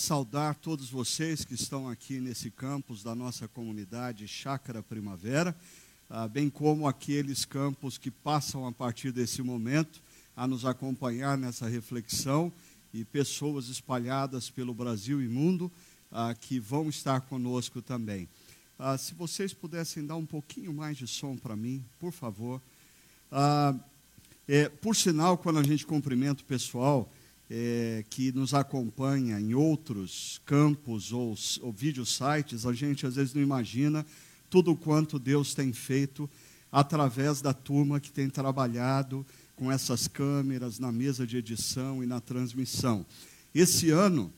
Saudar todos vocês que estão aqui nesse campus da nossa comunidade Chácara Primavera, ah, bem como aqueles campos que passam a partir desse momento a nos acompanhar nessa reflexão e pessoas espalhadas pelo Brasil e mundo ah, que vão estar conosco também. Ah, se vocês pudessem dar um pouquinho mais de som para mim, por favor. É, por sinal, quando a gente cumprimenta o pessoal, é, que nos acompanha em outros campos ou, ou sites, a gente às vezes não imagina tudo quanto Deus tem feito através da turma que tem trabalhado com essas câmeras na mesa de edição e na transmissão. Esse ano,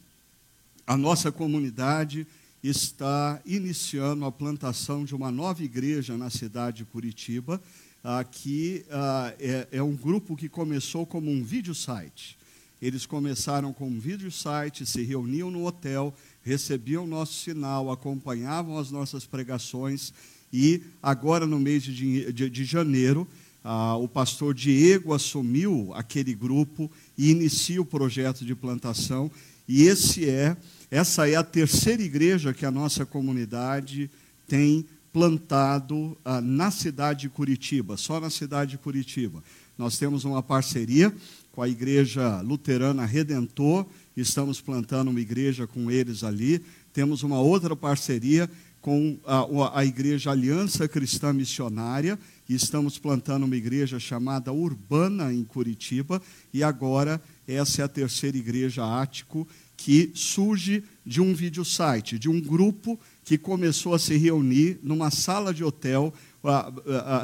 a nossa comunidade está iniciando a plantação de uma nova igreja na cidade de Curitiba, que ah, é, é um grupo que começou como um vídeo site. Eles começaram com um vídeo site, se reuniam no hotel, recebiam nosso sinal, acompanhavam as nossas pregações e agora no mês de, de, de janeiro ah, o pastor Diego assumiu aquele grupo e inicia o projeto de plantação e esse é essa é a terceira igreja que a nossa comunidade tem plantado ah, na cidade de Curitiba, só na cidade de Curitiba. Nós temos uma parceria com a Igreja Luterana Redentor, estamos plantando uma igreja com eles ali. Temos uma outra parceria com a, a Igreja Aliança Cristã Missionária, e estamos plantando uma igreja chamada Urbana em Curitiba, e agora essa é a terceira igreja Ático, que surge de um vídeo site, de um grupo que começou a se reunir numa sala de hotel,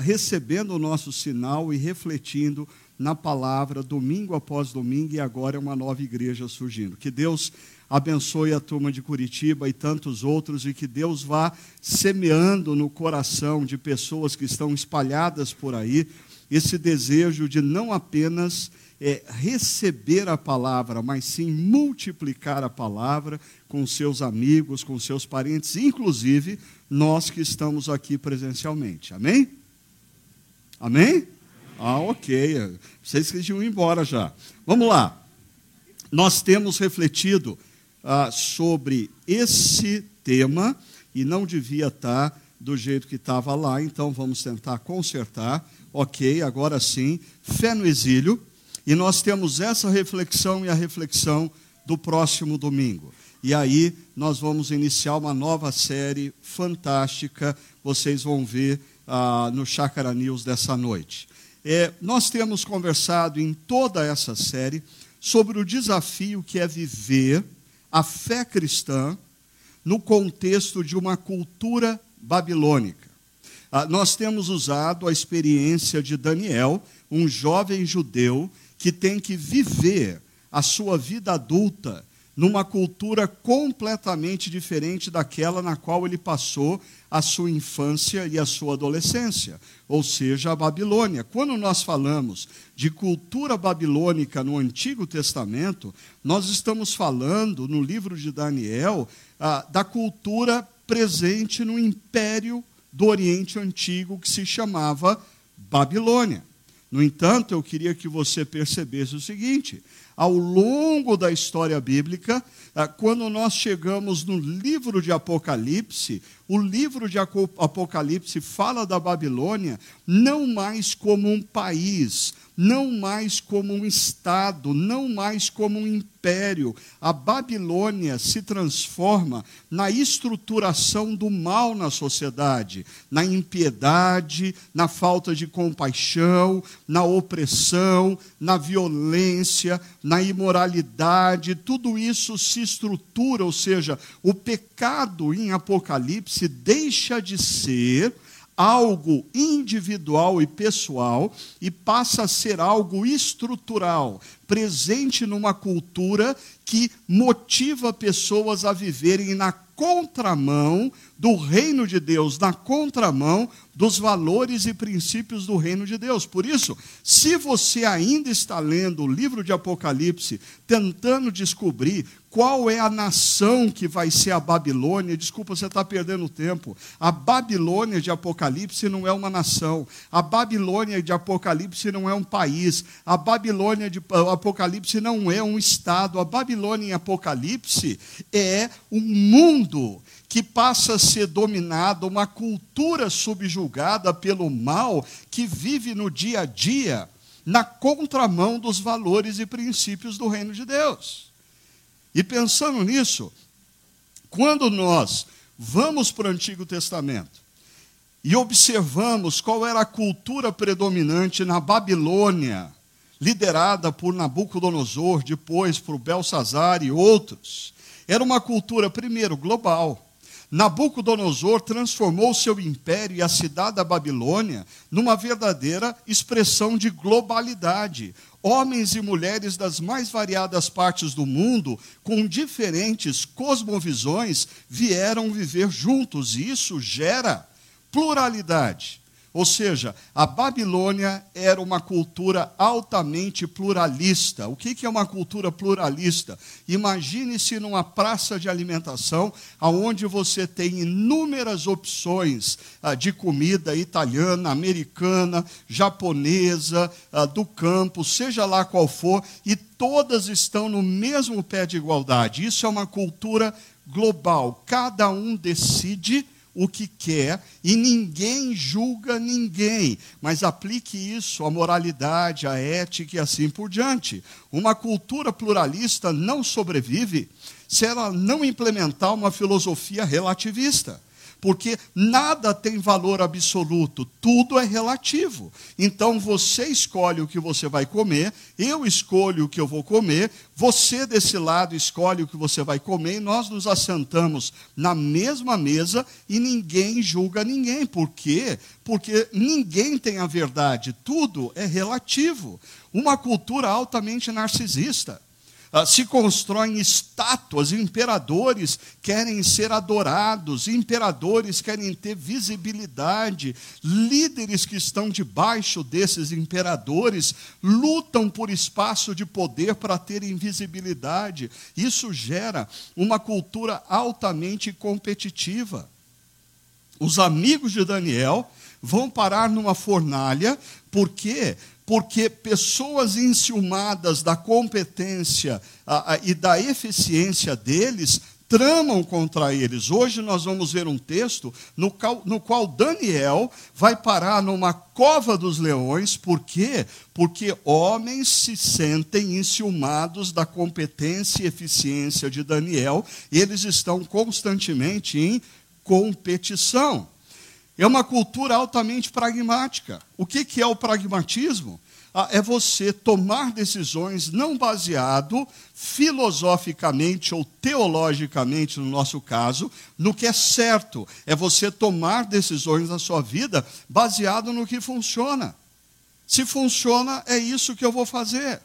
recebendo o nosso sinal e refletindo na palavra, domingo após domingo, e agora é uma nova igreja surgindo. Que Deus abençoe a turma de Curitiba e tantos outros, e que Deus vá semeando no coração de pessoas que estão espalhadas por aí esse desejo de não apenas é, receber a palavra, mas sim multiplicar a palavra com seus amigos, com seus parentes, inclusive nós que estamos aqui presencialmente. Amém? Amém? Ah, ok. Vocês que iam embora já. Vamos lá. Nós temos refletido ah, sobre esse tema e não devia estar do jeito que estava lá, então vamos tentar consertar. Ok, agora sim. Fé no exílio. E nós temos essa reflexão e a reflexão do próximo domingo. E aí nós vamos iniciar uma nova série fantástica. Vocês vão ver ah, no Chácara News dessa noite. É, nós temos conversado em toda essa série sobre o desafio que é viver a fé cristã no contexto de uma cultura babilônica. Ah, nós temos usado a experiência de Daniel, um jovem judeu que tem que viver a sua vida adulta numa cultura completamente diferente daquela na qual ele passou a sua infância e a sua adolescência, ou seja, a Babilônia. Quando nós falamos de cultura babilônica no Antigo Testamento, nós estamos falando, no livro de Daniel, ah, da cultura presente no império do Oriente Antigo que se chamava Babilônia. No entanto, eu queria que você percebesse o seguinte: ao longo da história bíblica, ah, quando nós chegamos no livro de Apocalipse, o livro de Apocalipse fala da Babilônia não mais como um país, não mais como um estado, não mais como um império. A Babilônia se transforma na estruturação do mal na sociedade, na impiedade, na falta de compaixão, na opressão, na violência, na imoralidade. Tudo isso se estrutura, ou seja, o pecado em Apocalipse deixa de ser algo individual e pessoal e passa a ser algo estrutural, presente numa cultura que motiva pessoas a viverem na contramão do reino de Deus na contramão dos valores e princípios do reino de Deus. Por isso, se você ainda está lendo o livro de Apocalipse, tentando descobrir qual é a nação que vai ser a Babilônia, desculpa, você está perdendo tempo. A Babilônia de Apocalipse não é uma nação. A Babilônia de Apocalipse não é um país. A Babilônia de Apocalipse não é um estado. A Babilônia em Apocalipse é um mundo que passa a ser dominado, uma cultura subjugada pelo mal que vive no dia a dia na contramão dos valores e princípios do reino de Deus. E pensando nisso, quando nós vamos para o Antigo Testamento e observamos qual era a cultura predominante na Babilônia, liderada por Nabucodonosor, depois por Belsazar e outros, era uma cultura, primeiro, global. Nabucodonosor transformou seu império e a cidade da Babilônia numa verdadeira expressão de globalidade. Homens e mulheres das mais variadas partes do mundo, com diferentes cosmovisões, vieram viver juntos, e isso gera pluralidade. Ou seja, a Babilônia era uma cultura altamente pluralista. O que é uma cultura pluralista? Imagine-se numa praça de alimentação, onde você tem inúmeras opções ah, de comida italiana, americana, japonesa, ah, do campo, seja lá qual for, e todas estão no mesmo pé de igualdade. Isso é uma cultura global. Cada um decide o que quer e ninguém julga ninguém, mas aplique isso à moralidade, à ética e assim por diante. Uma cultura pluralista não sobrevive se ela não implementar uma filosofia relativista porque nada tem valor absoluto, tudo é relativo. Então você escolhe o que você vai comer, eu escolho o que eu vou comer, você desse lado escolhe o que você vai comer, e nós nos assentamos na mesma mesa e ninguém julga ninguém. Por quê? Porque ninguém tem a verdade, tudo é relativo. Uma cultura altamente narcisista. Ah, se constroem estátuas, imperadores querem ser adorados, imperadores querem ter visibilidade, líderes que estão debaixo desses imperadores lutam por espaço de poder para terem visibilidade. Isso gera uma cultura altamente competitiva. Os amigos de Daniel vão parar numa fornalha, porque porque pessoas enciumadas da competência a, a, e da eficiência deles tramam contra eles. Hoje nós vamos ver um texto no qual, no qual, Daniel vai parar numa cova dos leões, por quê? Porque homens se sentem enciumados da competência e eficiência de Daniel, e eles estão constantemente em competição. É uma cultura altamente pragmática. O que, que é o pragmatismo? Ah, é você tomar decisões não baseado filosoficamente ou teologicamente, no nosso caso, no que é certo. É você tomar decisões na sua vida baseado no que funciona. Se funciona, é isso que eu vou fazer.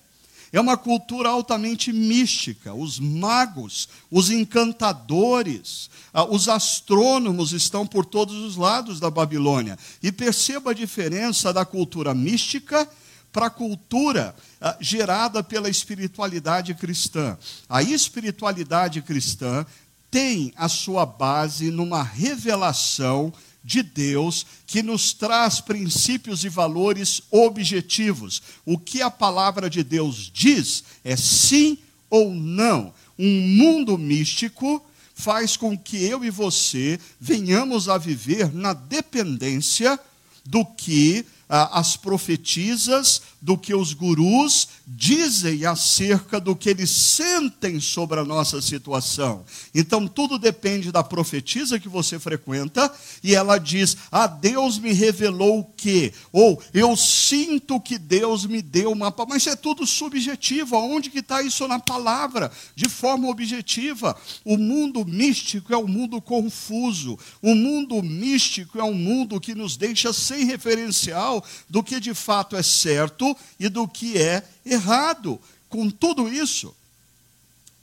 É uma cultura altamente mística. Os magos, os encantadores, ah, os astrônomos estão por todos os lados da Babilônia. E perceba a diferença da cultura mística para a cultura ah, gerada pela espiritualidade cristã. A espiritualidade cristã tem a sua base numa revelação de Deus que nos traz princípios e valores objetivos. O que a palavra de Deus diz é sim ou não. Um mundo místico faz com que eu e você venhamos a viver na dependência do que ah, as profetisas, do que os gurus dizem acerca do que eles sentem sobre a nossa situação. Então, tudo depende da profetisa que você frequenta, e ela diz: Ah, Deus me revelou o quê? Ou eu sinto que Deus me deu uma. Mas é tudo subjetivo. Aonde que está isso na palavra? De forma objetiva. O mundo místico é um mundo confuso. O mundo místico é um mundo que nos deixa sem referencial do que de fato é certo e do que é errado. Com tudo isso,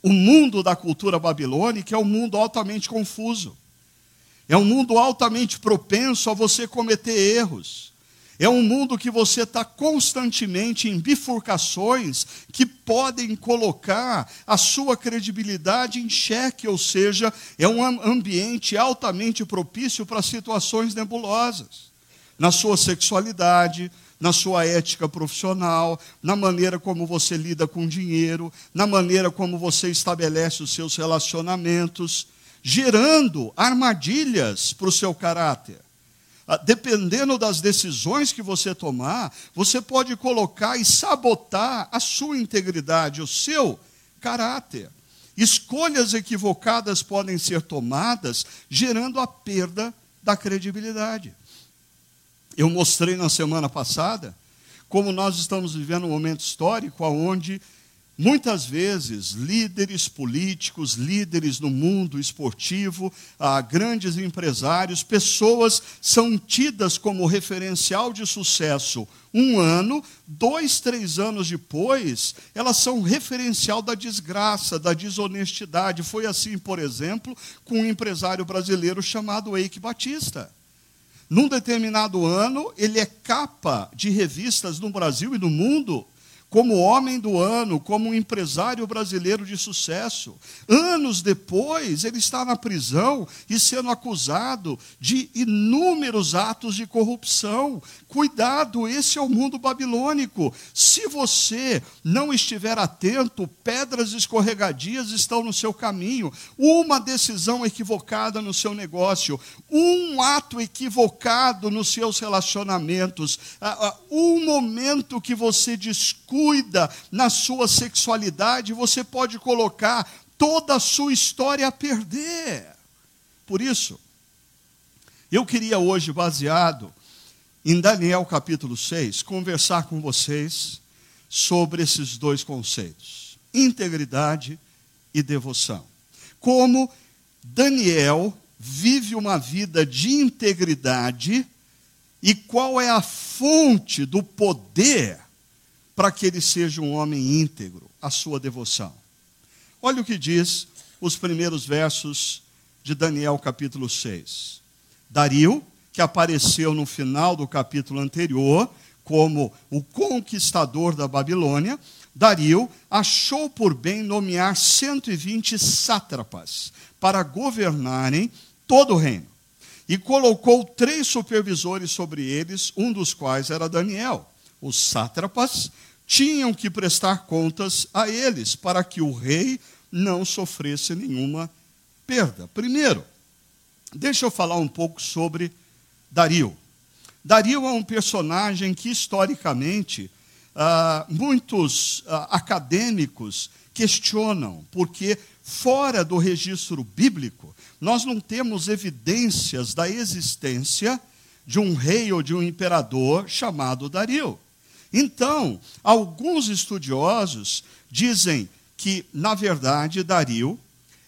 o mundo da cultura babilônica é um mundo altamente confuso. É um mundo altamente propenso a você cometer erros. É um mundo que você está constantemente em bifurcações que podem colocar a sua credibilidade em xeque, ou seja, é um ambiente altamente propício para situações nebulosas. Na sua sexualidade, na sua ética profissional, na maneira como você lida com dinheiro, na maneira como você estabelece os seus relacionamentos, gerando armadilhas para o seu caráter. Ah, dependendo das decisões que você tomar, você pode colocar e sabotar a sua integridade, o seu caráter. Escolhas equivocadas podem ser tomadas, gerando a perda da credibilidade. Eu mostrei na semana passada como nós estamos vivendo um momento histórico onde Muitas vezes, líderes políticos, líderes no mundo esportivo, grandes empresários, pessoas são tidas como referencial de sucesso um ano, dois, três anos depois, elas são referencial da desgraça, da desonestidade. Foi assim, por exemplo, com um empresário brasileiro chamado Eike Batista. Num determinado ano, ele é capa de revistas no Brasil e no mundo como homem do ano, como um empresário brasileiro de sucesso. Anos depois, ele está na prisão e sendo acusado de inúmeros atos de corrupção. Cuidado, esse é o mundo babilônico. Se você não estiver atento, pedras escorregadias estão no seu caminho. Uma decisão equivocada no seu negócio, um ato equivocado nos seus relacionamentos, um momento que você discute cuida na sua sexualidade, você pode colocar toda a sua história a perder. Por isso, eu queria hoje, baseado em Daniel capítulo 6, conversar com vocês sobre esses dois conceitos: integridade e devoção. Como Daniel vive uma vida de integridade e qual é a fonte do poder para que ele seja um homem íntegro, a sua devoção. Olha o que diz os primeiros versos de Daniel capítulo 6. Dario, que apareceu no final do capítulo anterior como o conquistador da Babilônia, Dario achou por bem nomear 120 sátrapas para governarem todo o reino. E colocou três supervisores sobre eles, um dos quais era Daniel. Os sátrapas tinham que prestar contas a eles, para que o rei não sofresse nenhuma perda. Primeiro, deixa eu falar um pouco sobre Dario. Dario é um personagem que, historicamente, ah, muitos ah, acadêmicos questionam, porque fora do registro bíblico, nós não temos evidências da existência de um rei ou de um imperador chamado Dario. Então, alguns estudiosos dizem que, na verdade, Dario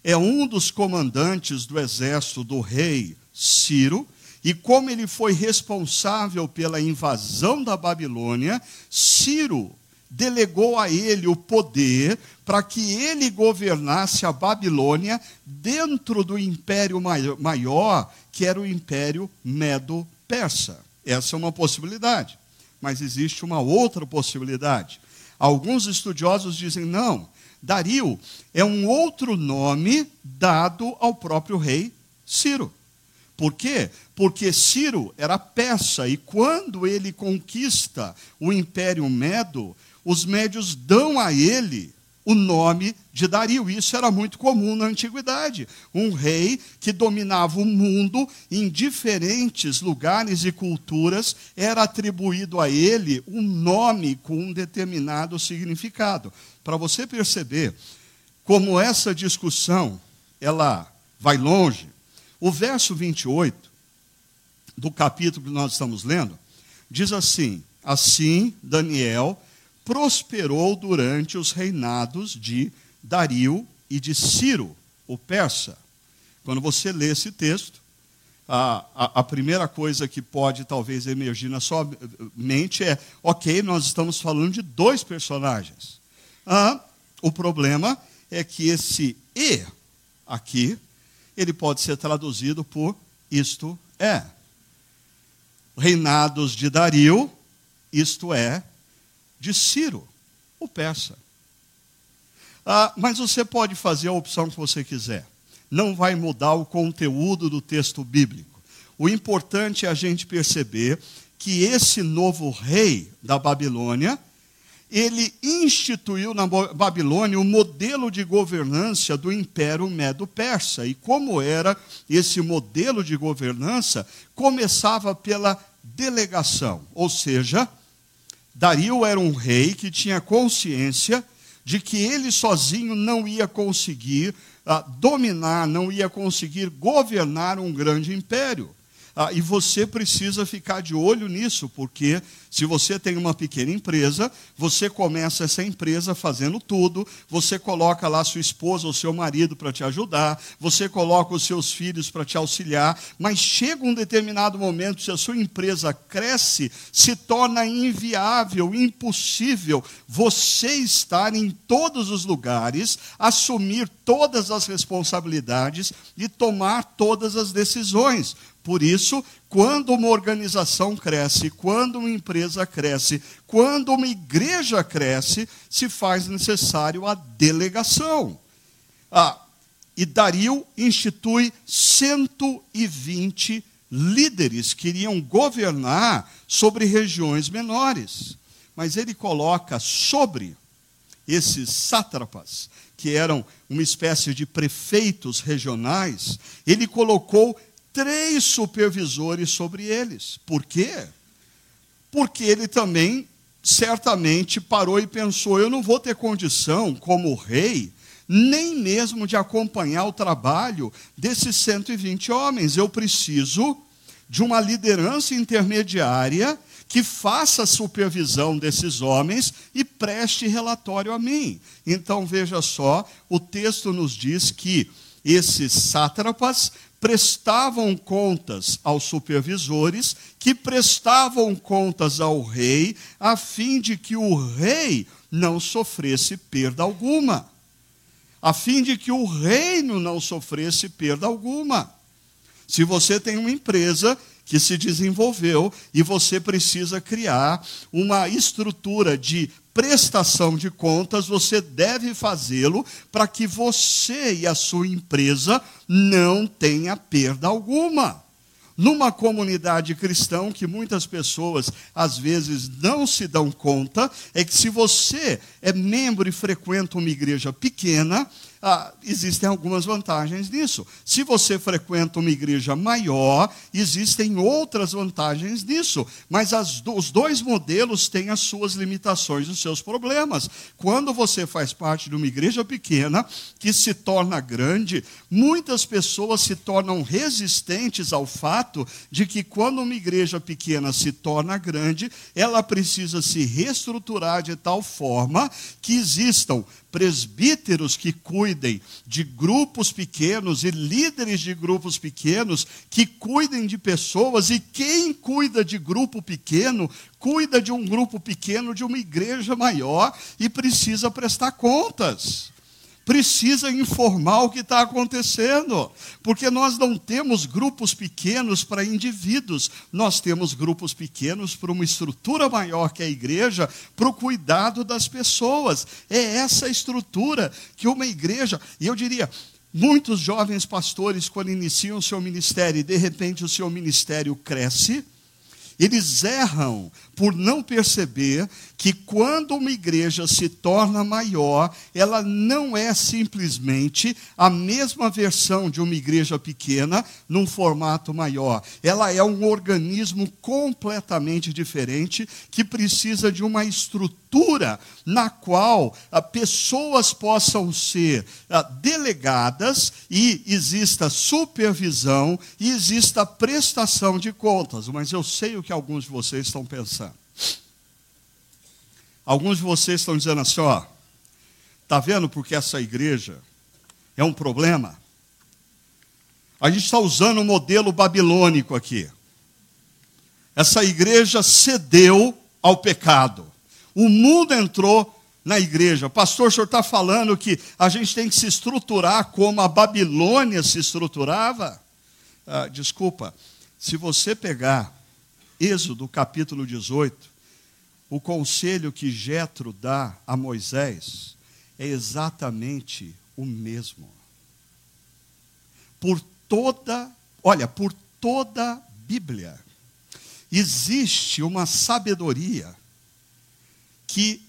é um dos comandantes do exército do rei Ciro, e como ele foi responsável pela invasão da Babilônia, Ciro delegou a ele o poder para que ele governasse a Babilônia dentro do império maior, que era o império medo-persa. Essa é uma possibilidade mas existe uma outra possibilidade. Alguns estudiosos dizem não, Dario é um outro nome dado ao próprio rei Ciro. Por quê? Porque Ciro era persa e quando ele conquista o Império Medo, os médios dão a ele o nome de Dario. Isso era muito comum na antiguidade. Um rei que dominava o mundo em diferentes lugares e culturas, era atribuído a ele um nome com um determinado significado. Para você perceber como essa discussão ela vai longe, o verso 28 do capítulo que nós estamos lendo diz assim: Assim Daniel prosperou durante os reinados de Dario e de Ciro, o persa. Quando você lê esse texto, a, a, a, primeira coisa que pode talvez emergir na sua mente é: ok, nós estamos falando de dois personagens. Ah, o problema é que esse E aqui, ele pode ser traduzido por isto é. Reinados de Dario, isto é, de Ciro, o persa. Ah, mas você pode fazer a opção que você quiser. Não vai mudar o conteúdo do texto bíblico. O importante é a gente perceber que esse novo rei da Babilônia, ele instituiu na Babilônia o modelo de governança do Império Medo-Persa. E como era esse modelo de governança? Começava pela delegação, ou seja, Dario era um rei que tinha consciência de que ele sozinho não ia conseguir uh, dominar, não ia conseguir governar um grande império. Ah, e você precisa ficar de olho nisso, porque se você tem uma pequena empresa, você começa essa empresa fazendo tudo, você coloca lá sua esposa ou seu marido para te ajudar, você coloca os seus filhos para te auxiliar, mas chega um determinado momento, se a sua empresa cresce, se torna inviável, impossível você estar em todos os lugares, assumir todas as responsabilidades e tomar todas as decisões por isso, quando uma organização cresce, quando uma empresa cresce, quando uma igreja cresce, se faz necessário a delegação. Ah, e Dario institui 120 líderes que iriam governar sobre regiões menores. Mas ele coloca sobre esses sátrapas, que eram uma espécie de prefeitos regionais, ele colocou três supervisores sobre eles. Por quê? Porque ele também certamente parou e pensou: eu não vou ter condição, como rei, nem mesmo de acompanhar o trabalho desses 120 homens. Eu preciso de uma liderança intermediária que faça supervisão desses homens e preste relatório a mim. Então veja só, o texto nos diz que esses sátrapas prestavam contas aos supervisores, que prestavam contas ao rei, a fim de que o rei não sofresse perda alguma. A fim de que o reino não sofresse perda alguma. Se você tem uma empresa que se desenvolveu e você precisa criar uma estrutura de prestação de contas, você deve fazê-lo para que você e a sua empresa não tenha perda alguma. Numa comunidade cristã que muitas pessoas às vezes não se dão conta, é que se você é membro e frequenta uma igreja pequena, ah, existem algumas vantagens nisso. Se você frequenta uma igreja maior, existem outras vantagens nisso. Mas as, os dois modelos têm as suas limitações, os seus problemas. Quando você faz parte de uma igreja pequena, que se torna grande, muitas pessoas se tornam resistentes ao fato de que quando uma igreja pequena se torna grande, ela precisa se reestruturar de tal forma que existam presbíteros que cuidem de grupos pequenos e líderes de grupos pequenos que cuidem de pessoas, e quem cuida de grupo pequeno, cuida de um grupo pequeno de uma igreja maior e precisa prestar contas precisa informar o que está acontecendo, porque nós não temos grupos pequenos para indivíduos, nós temos grupos pequenos para uma estrutura maior que a igreja, para o cuidado das pessoas. É essa estrutura que uma igreja, e eu diria, muitos jovens pastores, quando iniciam o seu ministério e de repente o seu ministério cresce, eles erram por não perceber que quando uma igreja se torna maior, ela não é simplesmente a mesma versão de uma igreja pequena num formato maior. Ela é um organismo completamente diferente que precisa de uma estrutura na qual ah, pessoas possam ser ah, delegadas e exista supervisão e exista prestação de contas. Mas eu sei o que alguns de vocês estão pensando. Alguns de vocês estão dizendo assim, ó, tá vendo porque essa igreja é um problema? A gente está usando o modelo babilônico aqui. Essa igreja cedeu ao pecado. O mundo entrou na igreja. Pastor, o senhor está falando que a gente tem que se estruturar como a Babilônia se estruturava? ah, desculpa, se você pegar Êxodo capítulo 18, o conselho que Jetro dá a Moisés é exatamente o mesmo. Por toda, olha, por toda a Bíblia existe uma sabedoria que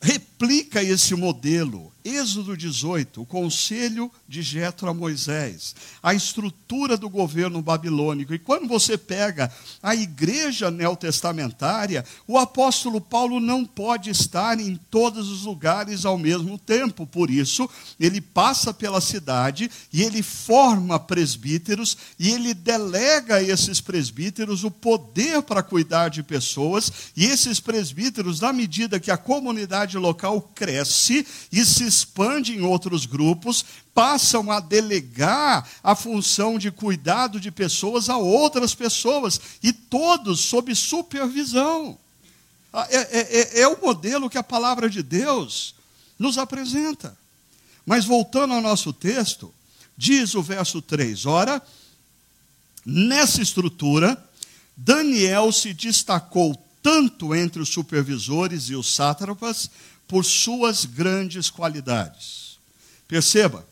replica esse modelo. Êxodo 18, o conselho de Jetro a Moisés, a estrutura do governo babilônico. E quando você pega a igreja neotestamentária, o apóstolo Paulo não pode estar em todos os lugares ao mesmo tempo. Por isso, ele passa pela cidade e ele forma presbíteros e ele delega a esses presbíteros o poder para cuidar de pessoas, e esses presbíteros, na medida que a comunidade local cresce e se expande em outros grupos, passam a delegar a função de cuidado de pessoas a outras pessoas, e todos sob supervisão. Ah, é, é, é, é o modelo que a palavra de Deus nos apresenta. Mas voltando ao nosso texto, diz o verso 3: Ora, nessa estrutura, Daniel se destacou tanto entre os supervisores e os sátrapas, por suas grandes qualidades. Perceba,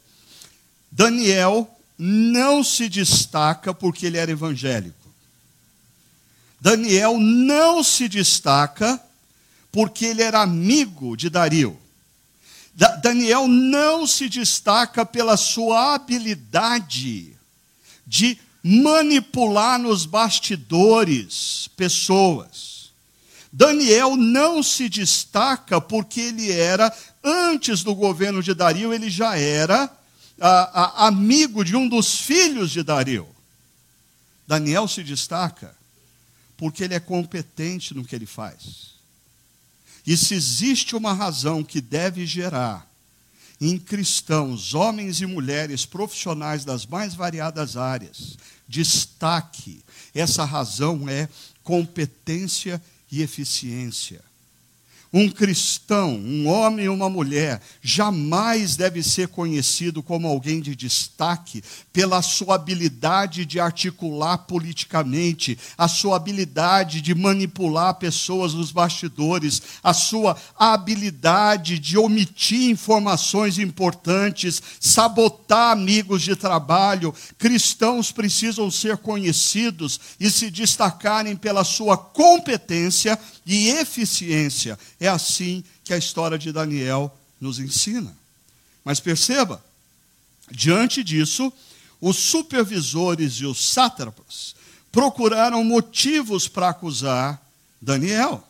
Daniel não se destaca porque ele era evangélico. Daniel não se destaca porque ele era amigo de Dario. Da Daniel não se destaca pela sua habilidade de manipular nos bastidores pessoas. Daniel não se destaca porque ele era, antes do governo de Dario, ele já era a, a, amigo de um dos filhos de Dario. Daniel se destaca porque ele é competente no que ele faz. E se existe uma razão que deve gerar em cristãos, homens e mulheres profissionais das mais variadas áreas, destaque, essa razão é competência e eficiência. Um cristão, um homem ou uma mulher, jamais deve ser conhecido como alguém de destaque pela sua habilidade de articular politicamente, a sua habilidade de manipular pessoas nos bastidores, a sua habilidade de omitir informações importantes, sabotar amigos de trabalho. Cristãos precisam ser conhecidos e se destacarem pela sua competência e eficiência. É assim que a história de Daniel nos ensina. Mas perceba, diante disso, os supervisores e os sátrapas procuraram motivos para acusar Daniel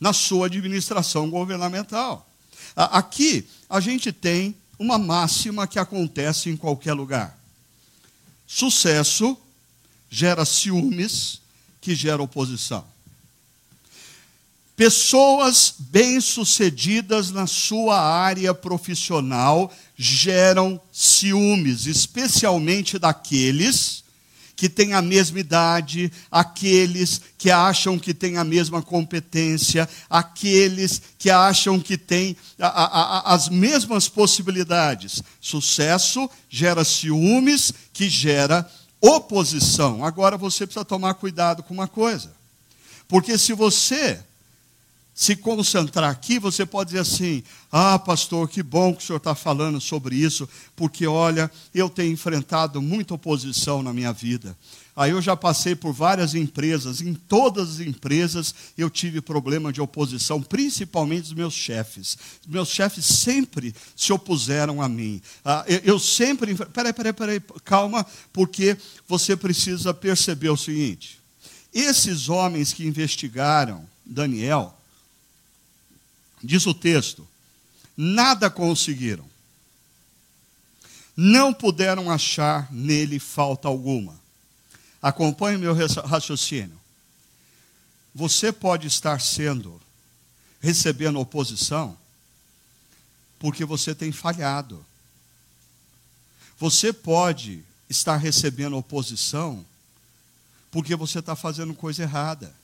na sua administração governamental. Aqui a gente tem uma máxima que acontece em qualquer lugar. Sucesso gera ciúmes, que gera oposição. Pessoas bem-sucedidas na sua área profissional geram ciúmes, especialmente daqueles que têm a mesma idade, aqueles que acham que têm a mesma competência, aqueles que acham que têm a, a, a, as mesmas possibilidades. Sucesso gera ciúmes, que gera oposição. Agora você precisa tomar cuidado com uma coisa. Porque se você se concentrar aqui, você pode dizer assim: Ah, pastor, que bom que o senhor está falando sobre isso, porque olha, eu tenho enfrentado muita oposição na minha vida. Aí eu já passei por várias empresas, em todas as empresas eu tive problema de oposição, principalmente dos meus chefes. Meus chefes sempre se opuseram a mim. Ah, eu, eu sempre. Peraí, peraí, peraí, calma, porque você precisa perceber o seguinte: esses homens que investigaram Daniel, Diz o texto: nada conseguiram. Não puderam achar nele falta alguma. Acompanhe meu raciocínio. Você pode estar sendo, recebendo oposição, porque você tem falhado. Você pode estar recebendo oposição, porque você está fazendo coisa errada.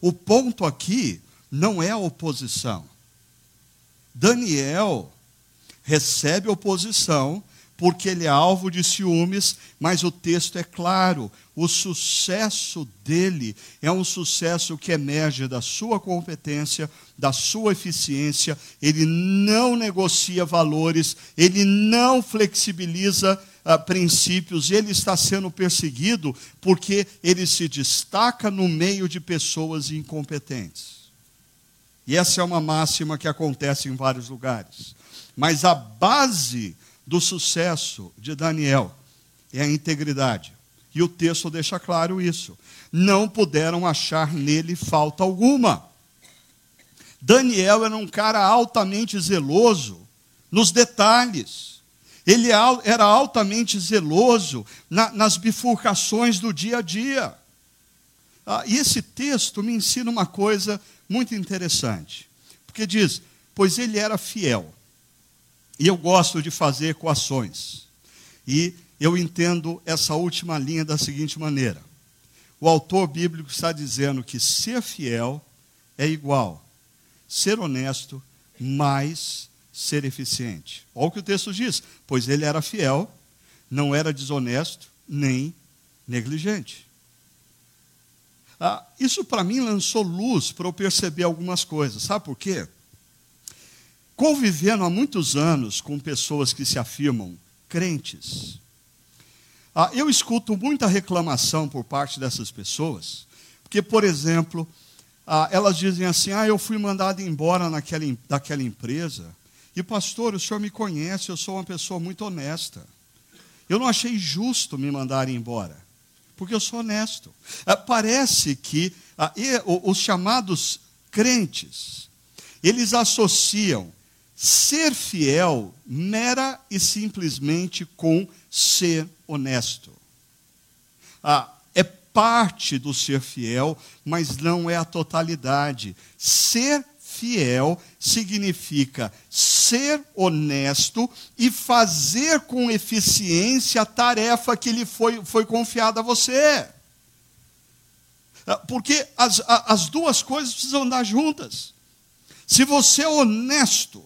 O ponto aqui não é oposição. Daniel recebe oposição porque ele é alvo de ciúmes, mas o texto é claro: o sucesso dele é um sucesso que emerge da sua competência, da sua eficiência, ele não negocia valores, ele não flexibiliza uh, princípios, ele está sendo perseguido porque ele se destaca no meio de pessoas incompetentes. E essa é uma máxima que acontece em vários lugares. Mas a base do sucesso de Daniel é a integridade. E o texto deixa claro isso. Não puderam achar nele falta alguma. Daniel era um cara altamente zeloso nos detalhes. Ele era altamente zeloso nas bifurcações do dia a dia. Ah, e esse texto me ensina uma coisa muito interessante. Porque diz: Pois ele era fiel. E eu gosto de fazer equações. E eu entendo essa última linha da seguinte maneira: o autor bíblico está dizendo que ser fiel é igual ser honesto mais ser eficiente. Olha o que o texto diz: pois ele era fiel, não era desonesto nem negligente. Ah, isso para mim lançou luz para eu perceber algumas coisas. Sabe por quê? convivendo há muitos anos com pessoas que se afirmam crentes, ah, eu escuto muita reclamação por parte dessas pessoas, porque, por exemplo, ah, elas dizem assim: ah, eu fui mandado embora naquela, daquela empresa, e pastor, o senhor me conhece, eu sou uma pessoa muito honesta. Eu não achei justo me mandarem embora, porque eu sou honesto. Ah, parece que ah, os chamados crentes, eles associam ser fiel mera e simplesmente com ser honesto. Ah, é parte do ser fiel, mas não é a totalidade. Ser fiel significa ser honesto e fazer com eficiência a tarefa que lhe foi, foi confiada a você. Ah, porque as, as duas coisas precisam andar juntas. Se você é honesto,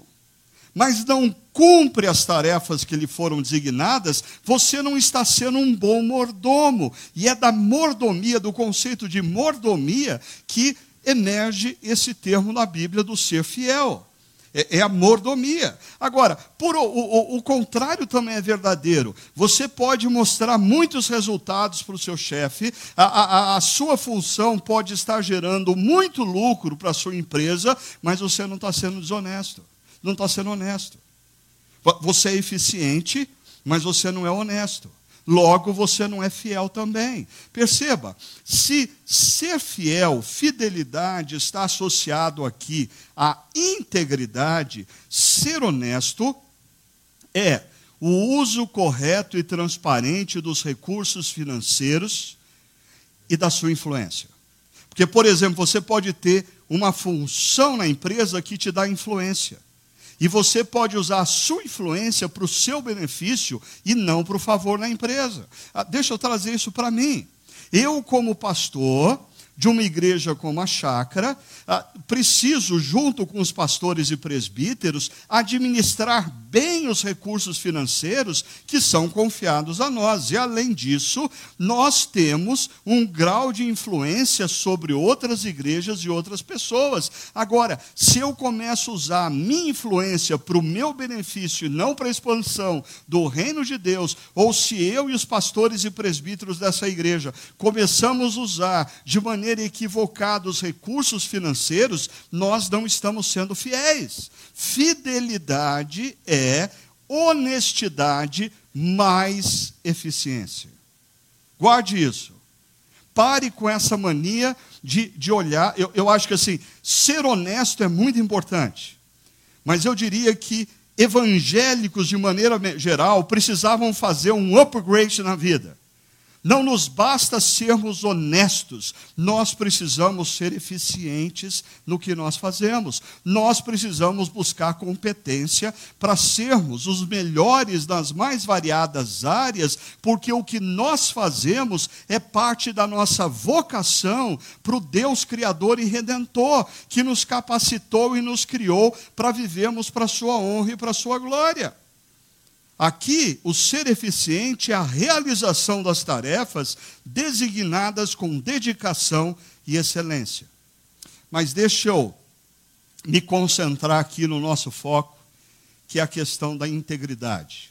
mas não cumpre as tarefas que lhe foram designadas, você não está sendo um bom mordomo. E é da mordomia, do conceito de mordomia, que emerge esse termo na Bíblia do ser fiel. É, é a mordomia. Agora, por o, o, o, contrário também é verdadeiro. Você pode mostrar muitos resultados para o seu chefe, a, a, a, sua função pode estar gerando muito lucro para a sua empresa, mas você não está sendo desonesto não está sendo honesto. Você é eficiente, mas você não é honesto. Logo, você não é fiel também. Perceba, se ser fiel, fidelidade, está associado aqui à integridade, ser honesto é o uso correto e transparente dos recursos financeiros e da sua influência. Porque, por exemplo, você pode ter uma função na empresa que te dá influência. E você pode usar a sua influência para o seu benefício e não para o favor na empresa. Ah, deixa eu trazer isso para mim. Eu, como pastor, de uma igreja como a chácara, ah, preciso, junto com os pastores e presbíteros, administrar bem os recursos financeiros que são confiados a nós. E, além disso, nós temos um grau de influência sobre outras igrejas e outras pessoas. Agora, se eu começo a usar a minha influência para o meu benefício e não para a expansão do reino de Deus, ou se eu e os pastores e presbíteros dessa igreja começamos a usar de maneira maneira os recursos financeiros, nós não estamos sendo fiéis. Fidelidade é honestidade mais eficiência. Guarde isso. Pare com essa mania de, de olhar. Eu, eu acho que assim, ser honesto é muito importante. Mas eu diria que evangélicos, de maneira geral, precisavam fazer um upgrade na vida. Não nos basta sermos honestos, nós precisamos ser eficientes no que nós fazemos. Nós precisamos buscar competência para sermos os melhores nas mais variadas áreas, porque o que nós fazemos é parte da nossa vocação para o Deus Criador e Redentor, que nos capacitou e nos criou para vivermos para a Sua honra e para a Sua glória. Aqui, o ser eficiente é a realização das tarefas designadas com dedicação e excelência. Mas deixa eu me concentrar aqui no nosso foco, que é a questão da integridade.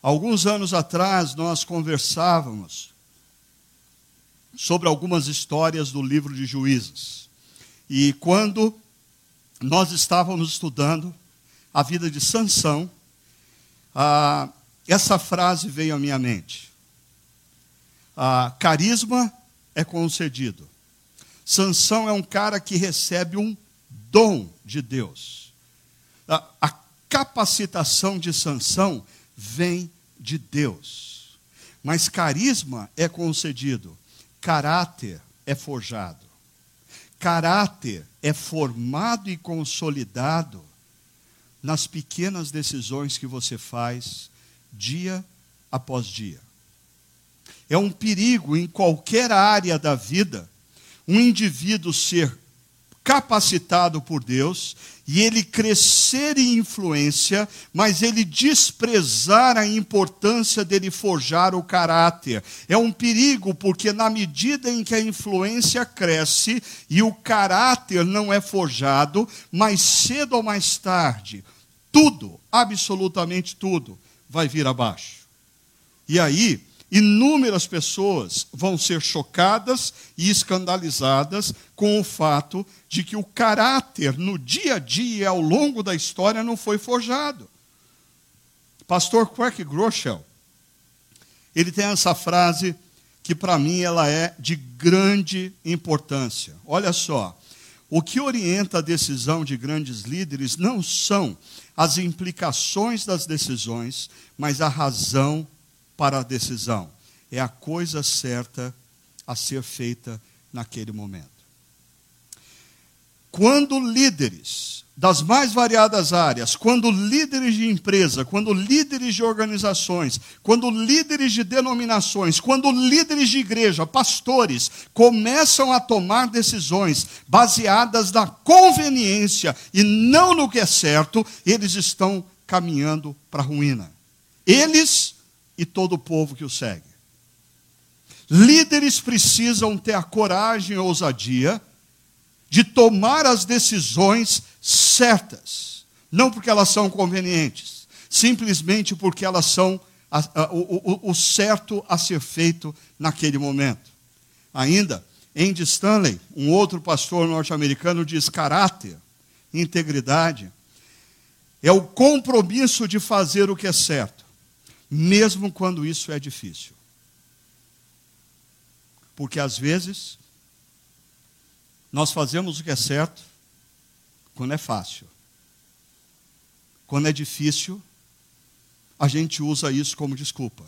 Alguns anos atrás, nós conversávamos sobre algumas histórias do livro de Juízes. E quando nós estávamos estudando a vida de Sansão, ah, essa frase veio à minha mente. Ah, carisma é concedido. Sansão é um cara que recebe um dom de Deus. A, a capacitação de Sansão vem de Deus. Mas carisma é concedido, caráter é forjado. Caráter é formado e consolidado nas pequenas decisões que você faz dia após dia. É um perigo em qualquer área da vida um indivíduo ser capacitado por Deus e ele crescer em influência, mas ele desprezar a importância dele forjar o caráter. É um perigo, porque na medida em que a influência cresce e o caráter não é forjado, mais cedo ou mais tarde, tudo, absolutamente tudo, vai vir abaixo. E aí, inúmeras pessoas vão ser chocadas e escandalizadas com o fato de que o caráter no dia a dia, ao longo da história, não foi forjado. Pastor Quirk Groeschel, ele tem essa frase que para mim ela é de grande importância. Olha só, o que orienta a decisão de grandes líderes não são as implicações das decisões, mas a razão para a decisão. É a coisa certa a ser feita naquele momento. Quando líderes das mais variadas áreas, quando líderes de empresa, quando líderes de organizações, quando líderes de denominações, quando líderes de igreja, pastores, começam a tomar decisões baseadas na conveniência e não no que é certo, eles estão caminhando para a ruína. Eles e todo o povo que o segue. Líderes precisam ter a coragem e a ousadia de tomar as decisões certas, não porque elas são convenientes, simplesmente porque elas são a, a, o, o certo a ser feito naquele momento. Ainda, Andy Stanley, um outro pastor norte-americano, diz: caráter, integridade, é o compromisso de fazer o que é certo mesmo quando isso é difícil. Porque às vezes nós fazemos o que é certo quando é fácil. Quando é difícil, a gente usa isso como desculpa.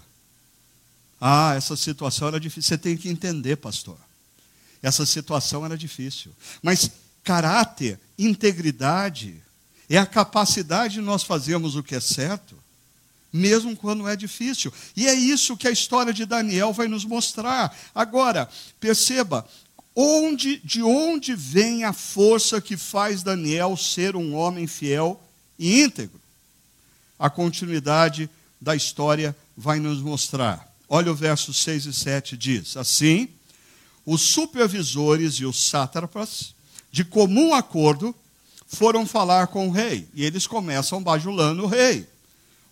Ah, essa situação era difícil. Você tem que entender, pastor. Essa situação era difícil. Mas caráter, integridade, é a capacidade de nós fazermos o que é certo mesmo quando é difícil. E é isso que a história de Daniel vai nos mostrar. Agora, perceba, onde, de onde vem a força que faz Daniel ser um homem fiel e íntegro? A continuidade da história vai nos mostrar. Olha o verso 6 e 7 diz: Assim, os supervisores e os sátrapas, de comum acordo, foram falar com o rei, e eles começam bajulando o rei.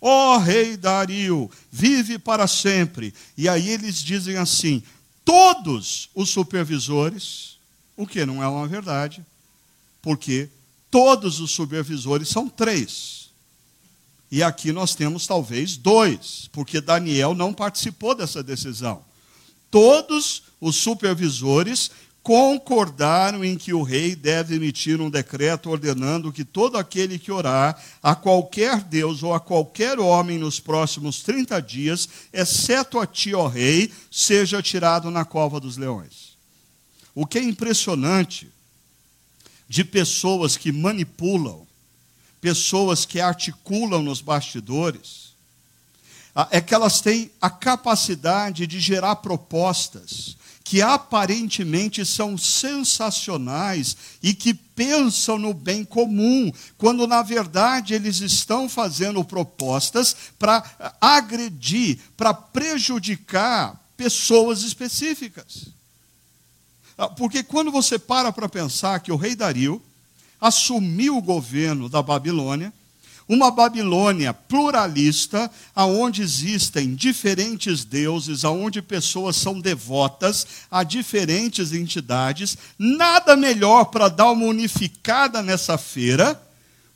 Ó oh, rei Dario, vive para sempre. E aí eles dizem assim: todos os supervisores, o que não é uma verdade, porque todos os supervisores são três. E aqui nós temos talvez dois, porque Daniel não participou dessa decisão. Todos os supervisores concordaram em que o rei deve emitir um decreto ordenando que todo aquele que orar a qualquer Deus ou a qualquer homem nos próximos 30 dias, exceto a ti, ó rei, seja tirado na cova dos leões. O que é impressionante de pessoas que manipulam, pessoas que articulam nos bastidores, é que elas têm a capacidade de gerar propostas que aparentemente são sensacionais e que pensam no bem comum, quando na verdade eles estão fazendo propostas para agredir, para prejudicar pessoas específicas. Ah, porque quando você para para pensar que o rei Dario assumiu o governo da Babilônia, uma Babilônia pluralista, aonde existem diferentes deuses, aonde pessoas são devotas a diferentes entidades, nada melhor para dar uma unificada nessa feira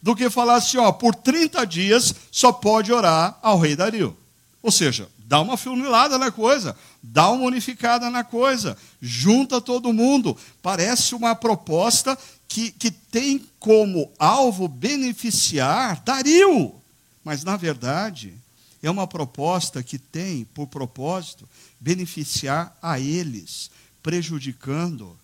do que falar assim, ó, por 30 dias só pode orar ao rei Dario. Ou seja, dá uma funilada na coisa, dá uma unificada na coisa, junta todo mundo. Parece uma proposta que, que tem como alvo beneficiar Dario. Mas, na verdade, é uma proposta que tem por propósito beneficiar a eles, prejudicando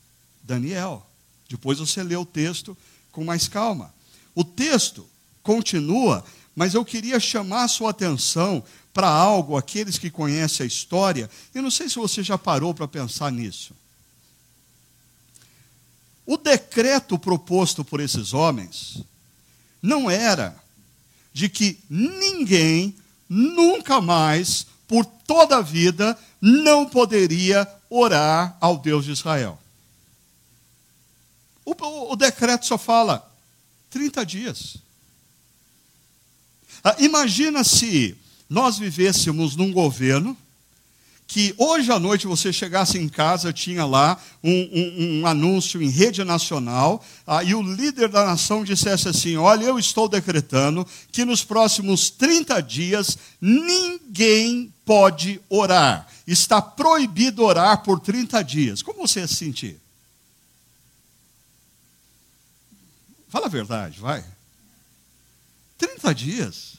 Daniel. Depois você lê o texto com mais calma. O texto continua, mas eu queria chamar a sua atenção para algo, aqueles que conhecem a história. Eu não sei se você já parou para pensar nisso. O decreto proposto por esses homens não era de que ninguém nunca mais, por toda a vida, não poderia orar ao Deus de Israel. O, o, o decreto só fala 30 dias. Ah, imagina se nós vivêssemos num governo que hoje à noite você chegasse em casa, tinha lá um, um, um anúncio em rede nacional, ah, e o líder da nação dissesse assim: Olha, eu estou decretando que nos próximos 30 dias ninguém pode orar. Está proibido orar por 30 dias. Como você ia se sentir? Fala a verdade, vai. 30 dias.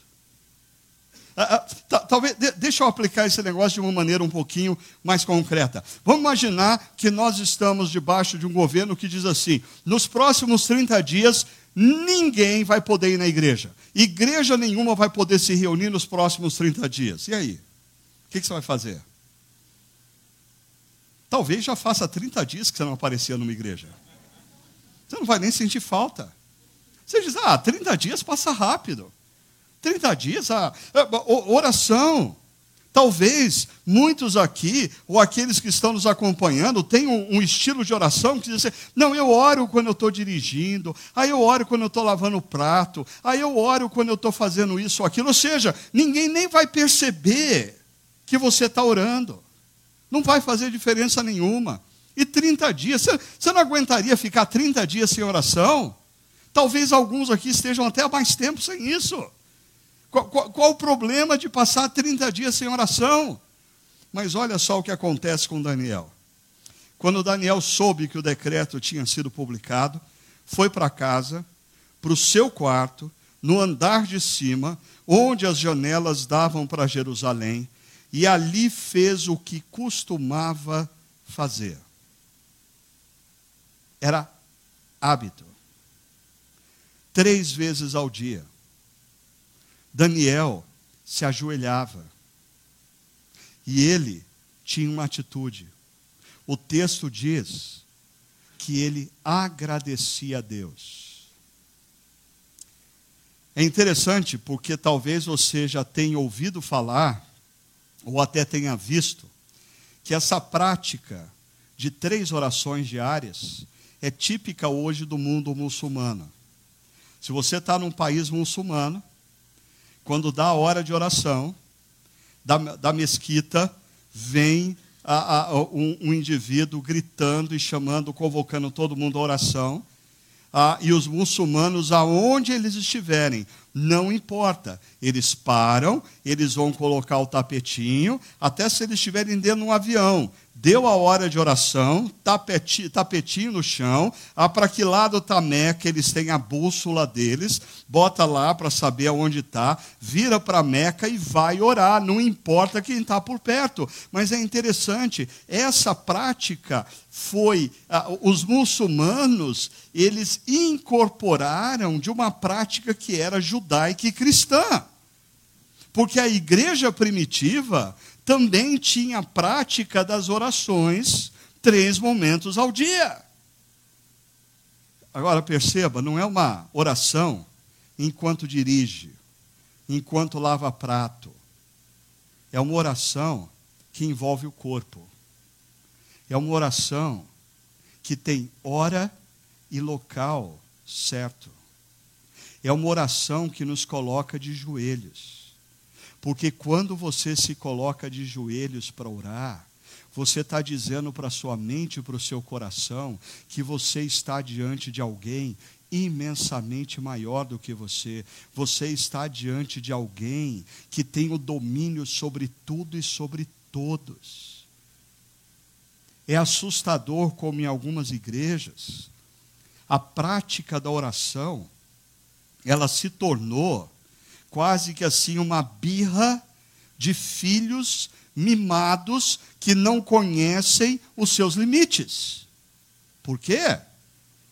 Ah, ah, talvez, deixa eu aplicar esse negócio de uma maneira um pouquinho mais concreta. Vamos imaginar que nós estamos debaixo de um governo que diz assim: nos próximos 30 dias, ninguém vai poder ir na igreja. Igreja nenhuma vai poder se reunir nos próximos 30 dias. E aí? O que, que você vai fazer? Talvez já faça 30 dias que você não aparecia numa igreja. Você não vai nem sentir falta. Você diz, ah, 30 dias passa rápido. 30 dias, a, oração. Talvez muitos aqui, ou aqueles que estão nos acompanhando, tenham um, estilo de oração que diz assim: não, eu oro quando eu estou dirigindo, aí eu oro quando eu estou lavando o prato, aí eu oro quando eu estou fazendo isso ou aquilo. Ou seja, ninguém nem vai perceber que você está orando. Não vai fazer diferença nenhuma. E 30 dias, você, você não aguentaria ficar 30 dias sem oração? Talvez alguns aqui estejam até há mais tempo sem isso. Qual, qual, qual, o problema de passar 30 dias sem oração? Mas olha só o que acontece com Daniel. Quando Daniel soube que o decreto tinha sido publicado, foi para casa, para o seu quarto, no andar de cima, onde as janelas davam para Jerusalém, e ali fez o que costumava fazer. Era hábito. Três vezes ao dia Daniel se ajoelhava. E ele tinha uma atitude. O texto diz que ele agradecia a Deus. É interessante porque talvez você já tenha ouvido falar, ou até tenha visto, que essa prática de três orações diárias é típica hoje do mundo muçulmano. Se você está num país muçulmano, quando dá a hora de oração, da, da mesquita, vem a, a, um, um, indivíduo gritando e chamando, convocando todo mundo à oração. Ah, e os muçulmanos, aonde eles estiverem, não importa. Eles param, eles vão colocar o tapetinho, até se eles estiverem dentro de um avião deu a hora de oração, tapetinho, no chão, ah, para que lado está Meca, eles têm a bússola deles, bota lá para saber aonde está, vira para Meca e vai orar, não importa quem está por perto. Mas é interessante, essa prática foi, ah, os muçulmanos, eles incorporaram de uma prática que era judaica e cristã. Porque a igreja primitiva também tinha a prática das orações três momentos ao dia. Agora perceba, não é uma oração enquanto dirige, enquanto lava prato. É uma oração que envolve o corpo. É uma oração que tem hora e local certo. É uma oração que nos coloca de joelhos. Porque quando você se coloca de joelhos para orar, você está dizendo para sua mente e para o seu coração que você está diante de alguém imensamente maior do que você. Você está diante de alguém que tem o domínio sobre tudo e sobre todos. É assustador como em algumas igrejas a prática da oração ela se tornou quase que assim uma birra de filhos mimados que não conhecem os seus limites. Por quê?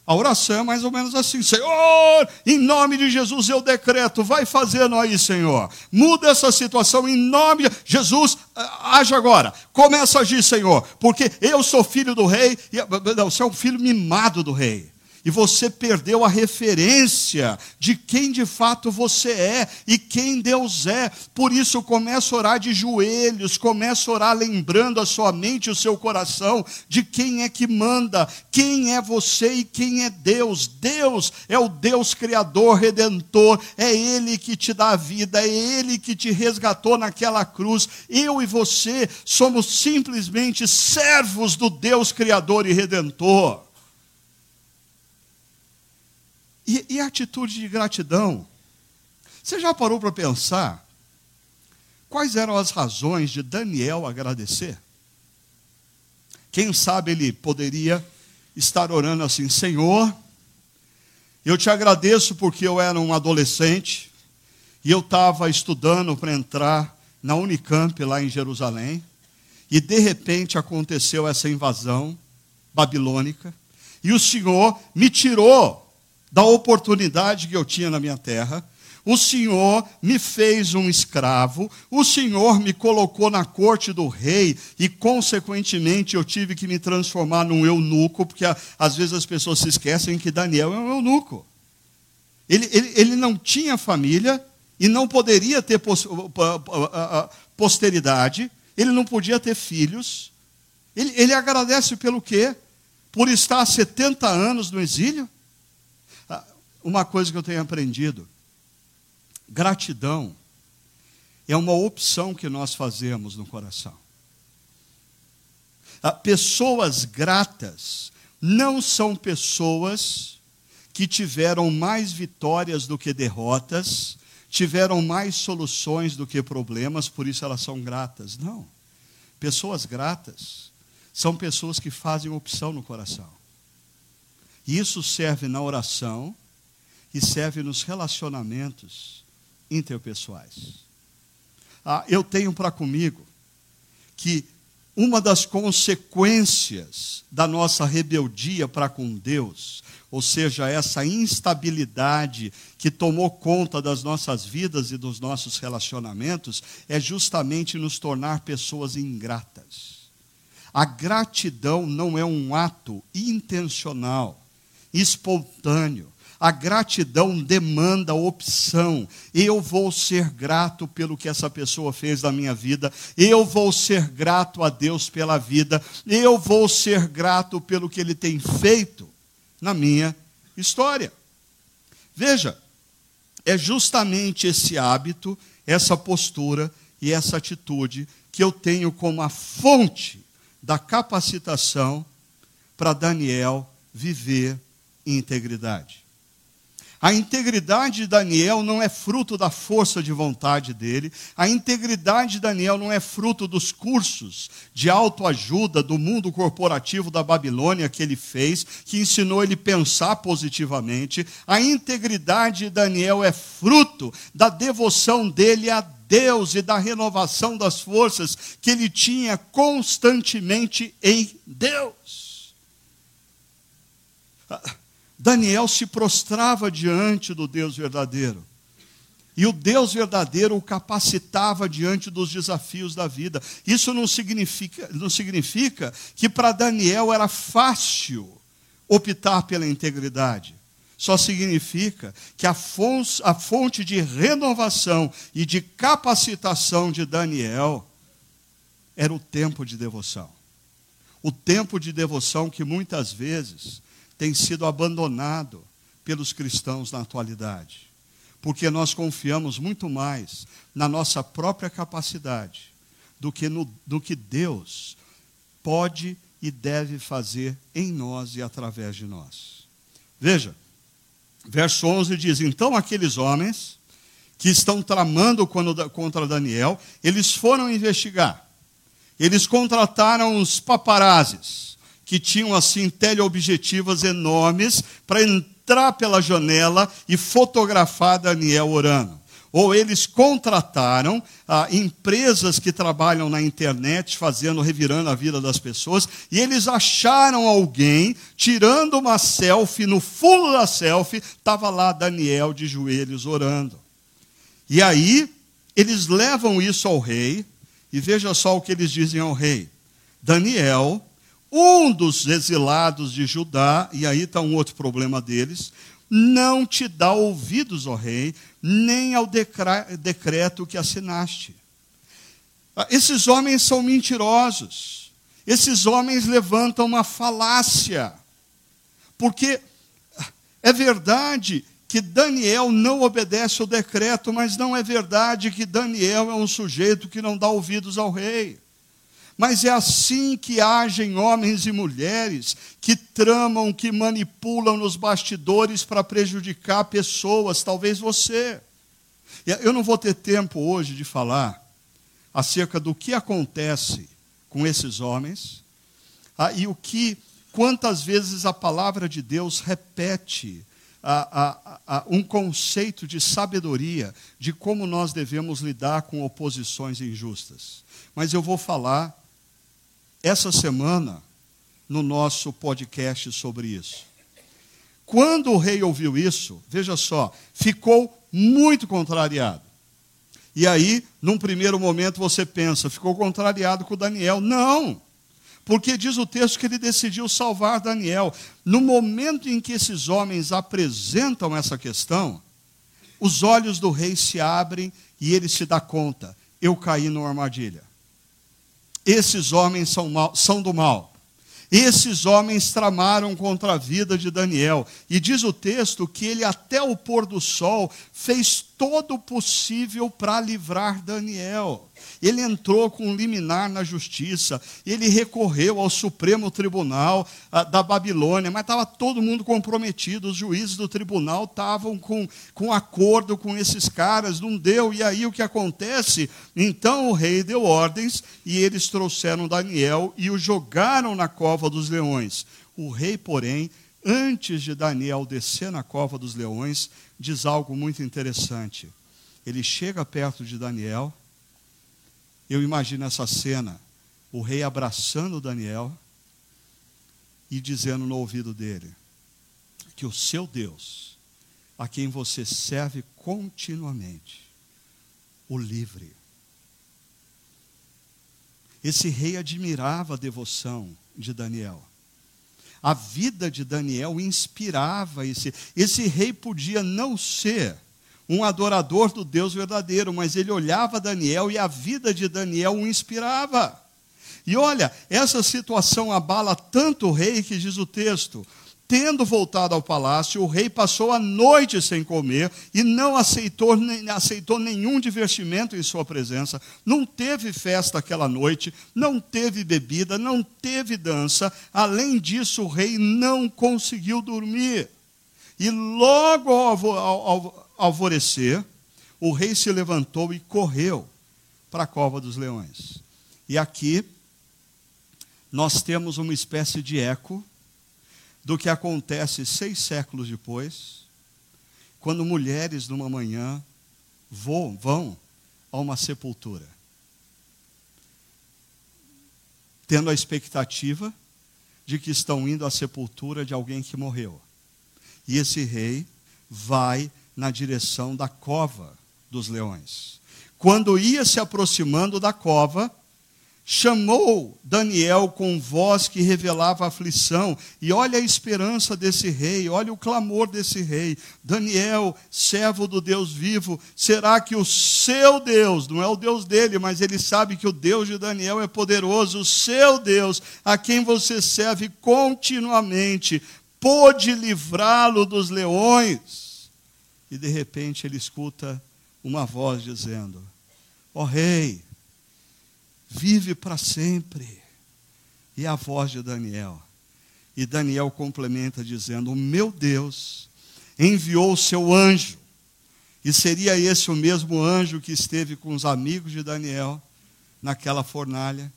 A oração é mais ou menos assim: Senhor, em nome de Jesus eu decreto, vai fazendo aí, Senhor. Muda essa situação em nome de Jesus, age agora. Começa a agir, Senhor, porque eu sou filho do rei, e, não, você é um filho mimado do rei e você perdeu a referência de quem de fato você é e quem Deus é. Por isso, comece a orar de joelhos, comece a orar lembrando a sua mente e o seu coração de quem é que manda, quem é você e quem é Deus. Deus é o Deus Criador, Redentor, é Ele que te dá a vida, é Ele que te resgatou naquela cruz. Eu e você somos simplesmente servos do Deus Criador e Redentor. E, e a atitude de gratidão? Você já parou para pensar quais eram as razões de Daniel agradecer? Quem sabe ele poderia estar orando assim: Senhor, eu te agradeço porque eu era um adolescente e eu estava estudando para entrar na Unicamp lá em Jerusalém e de repente aconteceu essa invasão babilônica e o Senhor me tirou da oportunidade que eu tinha na minha terra. O Senhor me fez um escravo, o Senhor me colocou na corte do rei e, consequentemente, eu tive que me transformar num eunuco, porque às vezes as pessoas se esquecem que Daniel é um eunuco. Ele, ele, ele não tinha família e não poderia ter posteridade, ele não podia ter filhos. Ele, ele agradece pelo quê? Por estar há 70 anos no exílio? Uma coisa que eu tenho aprendido: gratidão é uma opção que nós fazemos no coração. Ah, pessoas gratas não são pessoas que tiveram mais vitórias do que derrotas, tiveram mais soluções do que problemas, por isso elas são gratas. Não. Pessoas gratas são pessoas que fazem opção no coração. Isso serve na oração, e serve nos relacionamentos interpessoais. Ah, eu tenho para comigo que uma das consequências da nossa rebeldia para com Deus, ou seja, essa instabilidade que tomou conta das nossas vidas e dos nossos relacionamentos, é justamente nos tornar pessoas ingratas. A gratidão não é um ato intencional, espontâneo, a gratidão demanda opção. Eu vou ser grato pelo que essa pessoa fez na minha vida. Eu vou ser grato a Deus pela vida. Eu vou ser grato pelo que Ele tem feito na minha história. Veja, é justamente esse hábito, essa postura e essa atitude que eu tenho como a fonte da capacitação para Daniel viver em integridade. A integridade de Daniel não é fruto da força de vontade dele, a integridade de Daniel não é fruto dos cursos de autoajuda do mundo corporativo da Babilônia que ele fez, que ensinou ele pensar positivamente. A integridade de Daniel é fruto da devoção dele a Deus e da renovação das forças que ele tinha constantemente em Deus. Daniel se prostrava diante do Deus verdadeiro. E o Deus verdadeiro o capacitava diante dos desafios da vida. Isso não significa, não significa que para Daniel era fácil optar pela integridade. Só significa que a fonte de renovação e de capacitação de Daniel era o tempo de devoção. O tempo de devoção que muitas vezes tem sido abandonado pelos cristãos na atualidade. Porque nós confiamos muito mais na nossa própria capacidade do que no do que Deus pode e deve fazer em nós e através de nós. Veja, verso 11 diz: Então aqueles homens que estão tramando contra Daniel, eles foram investigar. Eles contrataram os paparazes, que tinham assim teleobjetivas enormes, para entrar pela janela e fotografar Daniel orando ou eles contrataram ah, empresas que trabalham na internet, fazendo, revirando a vida das pessoas, e eles acharam alguém tirando uma selfie, no fundo da selfie, estava lá Daniel de joelhos orando. E aí, eles levam isso ao rei, e veja só o que eles dizem ao rei: Daniel, um dos exilados de Judá, e aí está um outro problema deles, não te dá ouvidos, ó rei, nem ao decreto que assinaste. Ah, esses homens são mentirosos. Esses homens levantam uma falácia. Porque é verdade que Daniel não obedece o decreto, mas não é verdade que Daniel é um sujeito que não dá ouvidos ao rei. Mas é assim que agem homens e mulheres que tramam, que manipulam nos bastidores para prejudicar pessoas, talvez você. Eu não vou ter tempo hoje de falar acerca do que acontece com esses homens ah, e o que, quantas vezes a palavra de Deus repete um conceito de sabedoria de como nós devemos lidar com oposições injustas. Mas eu vou falar essa semana no nosso podcast sobre isso. Quando o rei ouviu isso, veja só, ficou muito contrariado. E aí, num primeiro momento, você pensa, ficou contrariado com Daniel. Não! Porque diz o texto que ele decidiu salvar Daniel. No momento em que esses homens apresentam essa questão, os olhos do rei se abrem e ele se dá conta: eu caí numa armadilha. Esses homens são, mal, são do mal. Esses homens tramaram contra a vida de Daniel. E diz o texto que ele, até o pôr do sol, fez todo o possível para livrar Daniel. Ele entrou com um liminar na justiça, ele recorreu ao Supremo Tribunal ah, da Babilônia, mas estava todo mundo comprometido, os juízes do tribunal estavam com, com acordo com esses caras, não deu, e aí o que acontece? Então o rei deu ordens e eles trouxeram Daniel e o jogaram na cova dos leões. O rei, porém, antes de Daniel descer na cova dos leões, diz algo muito interessante. Ele chega perto de Daniel, eu imagino essa cena, o rei abraçando Daniel e dizendo no ouvido dele que o seu Deus, a quem você serve continuamente, o livre. Esse rei admirava a devoção de Daniel. A vida de Daniel inspirava esse. Esse rei podia não ser um adorador do Deus verdadeiro, mas ele olhava Daniel e a vida de Daniel o inspirava. E olha, essa situação abala tanto o rei que diz o texto: Tendo voltado ao palácio, o rei passou a noite sem comer e não aceitou, aceitou nenhum divertimento em sua presença. Não teve festa aquela noite, não teve bebida, não teve dança. Além disso, o rei não conseguiu dormir. E logo ao alvorecer, o rei se levantou e correu para a cova dos leões. E aqui nós temos uma espécie de eco do que acontece seis séculos depois, quando mulheres numa manhã vão, vão a uma sepultura, tendo a expectativa de que estão indo à sepultura de alguém que morreu. E esse rei vai na direção da cova dos leões. Quando ia se aproximando da cova, chamou Daniel com voz que revelava aflição. E olha a esperança desse rei, olha o clamor desse rei. Daniel, servo do Deus vivo, será que o seu Deus, não é o Deus dele, mas ele sabe que o Deus de Daniel é poderoso, o seu Deus, a quem você serve continuamente, pôde livrá-lo dos leões? E de repente ele escuta uma voz dizendo: Ó oh, rei, vive para sempre. E a voz de Daniel. E Daniel complementa dizendo: O meu Deus enviou o seu anjo. E seria esse o mesmo anjo que esteve com os amigos de Daniel naquela fornalha?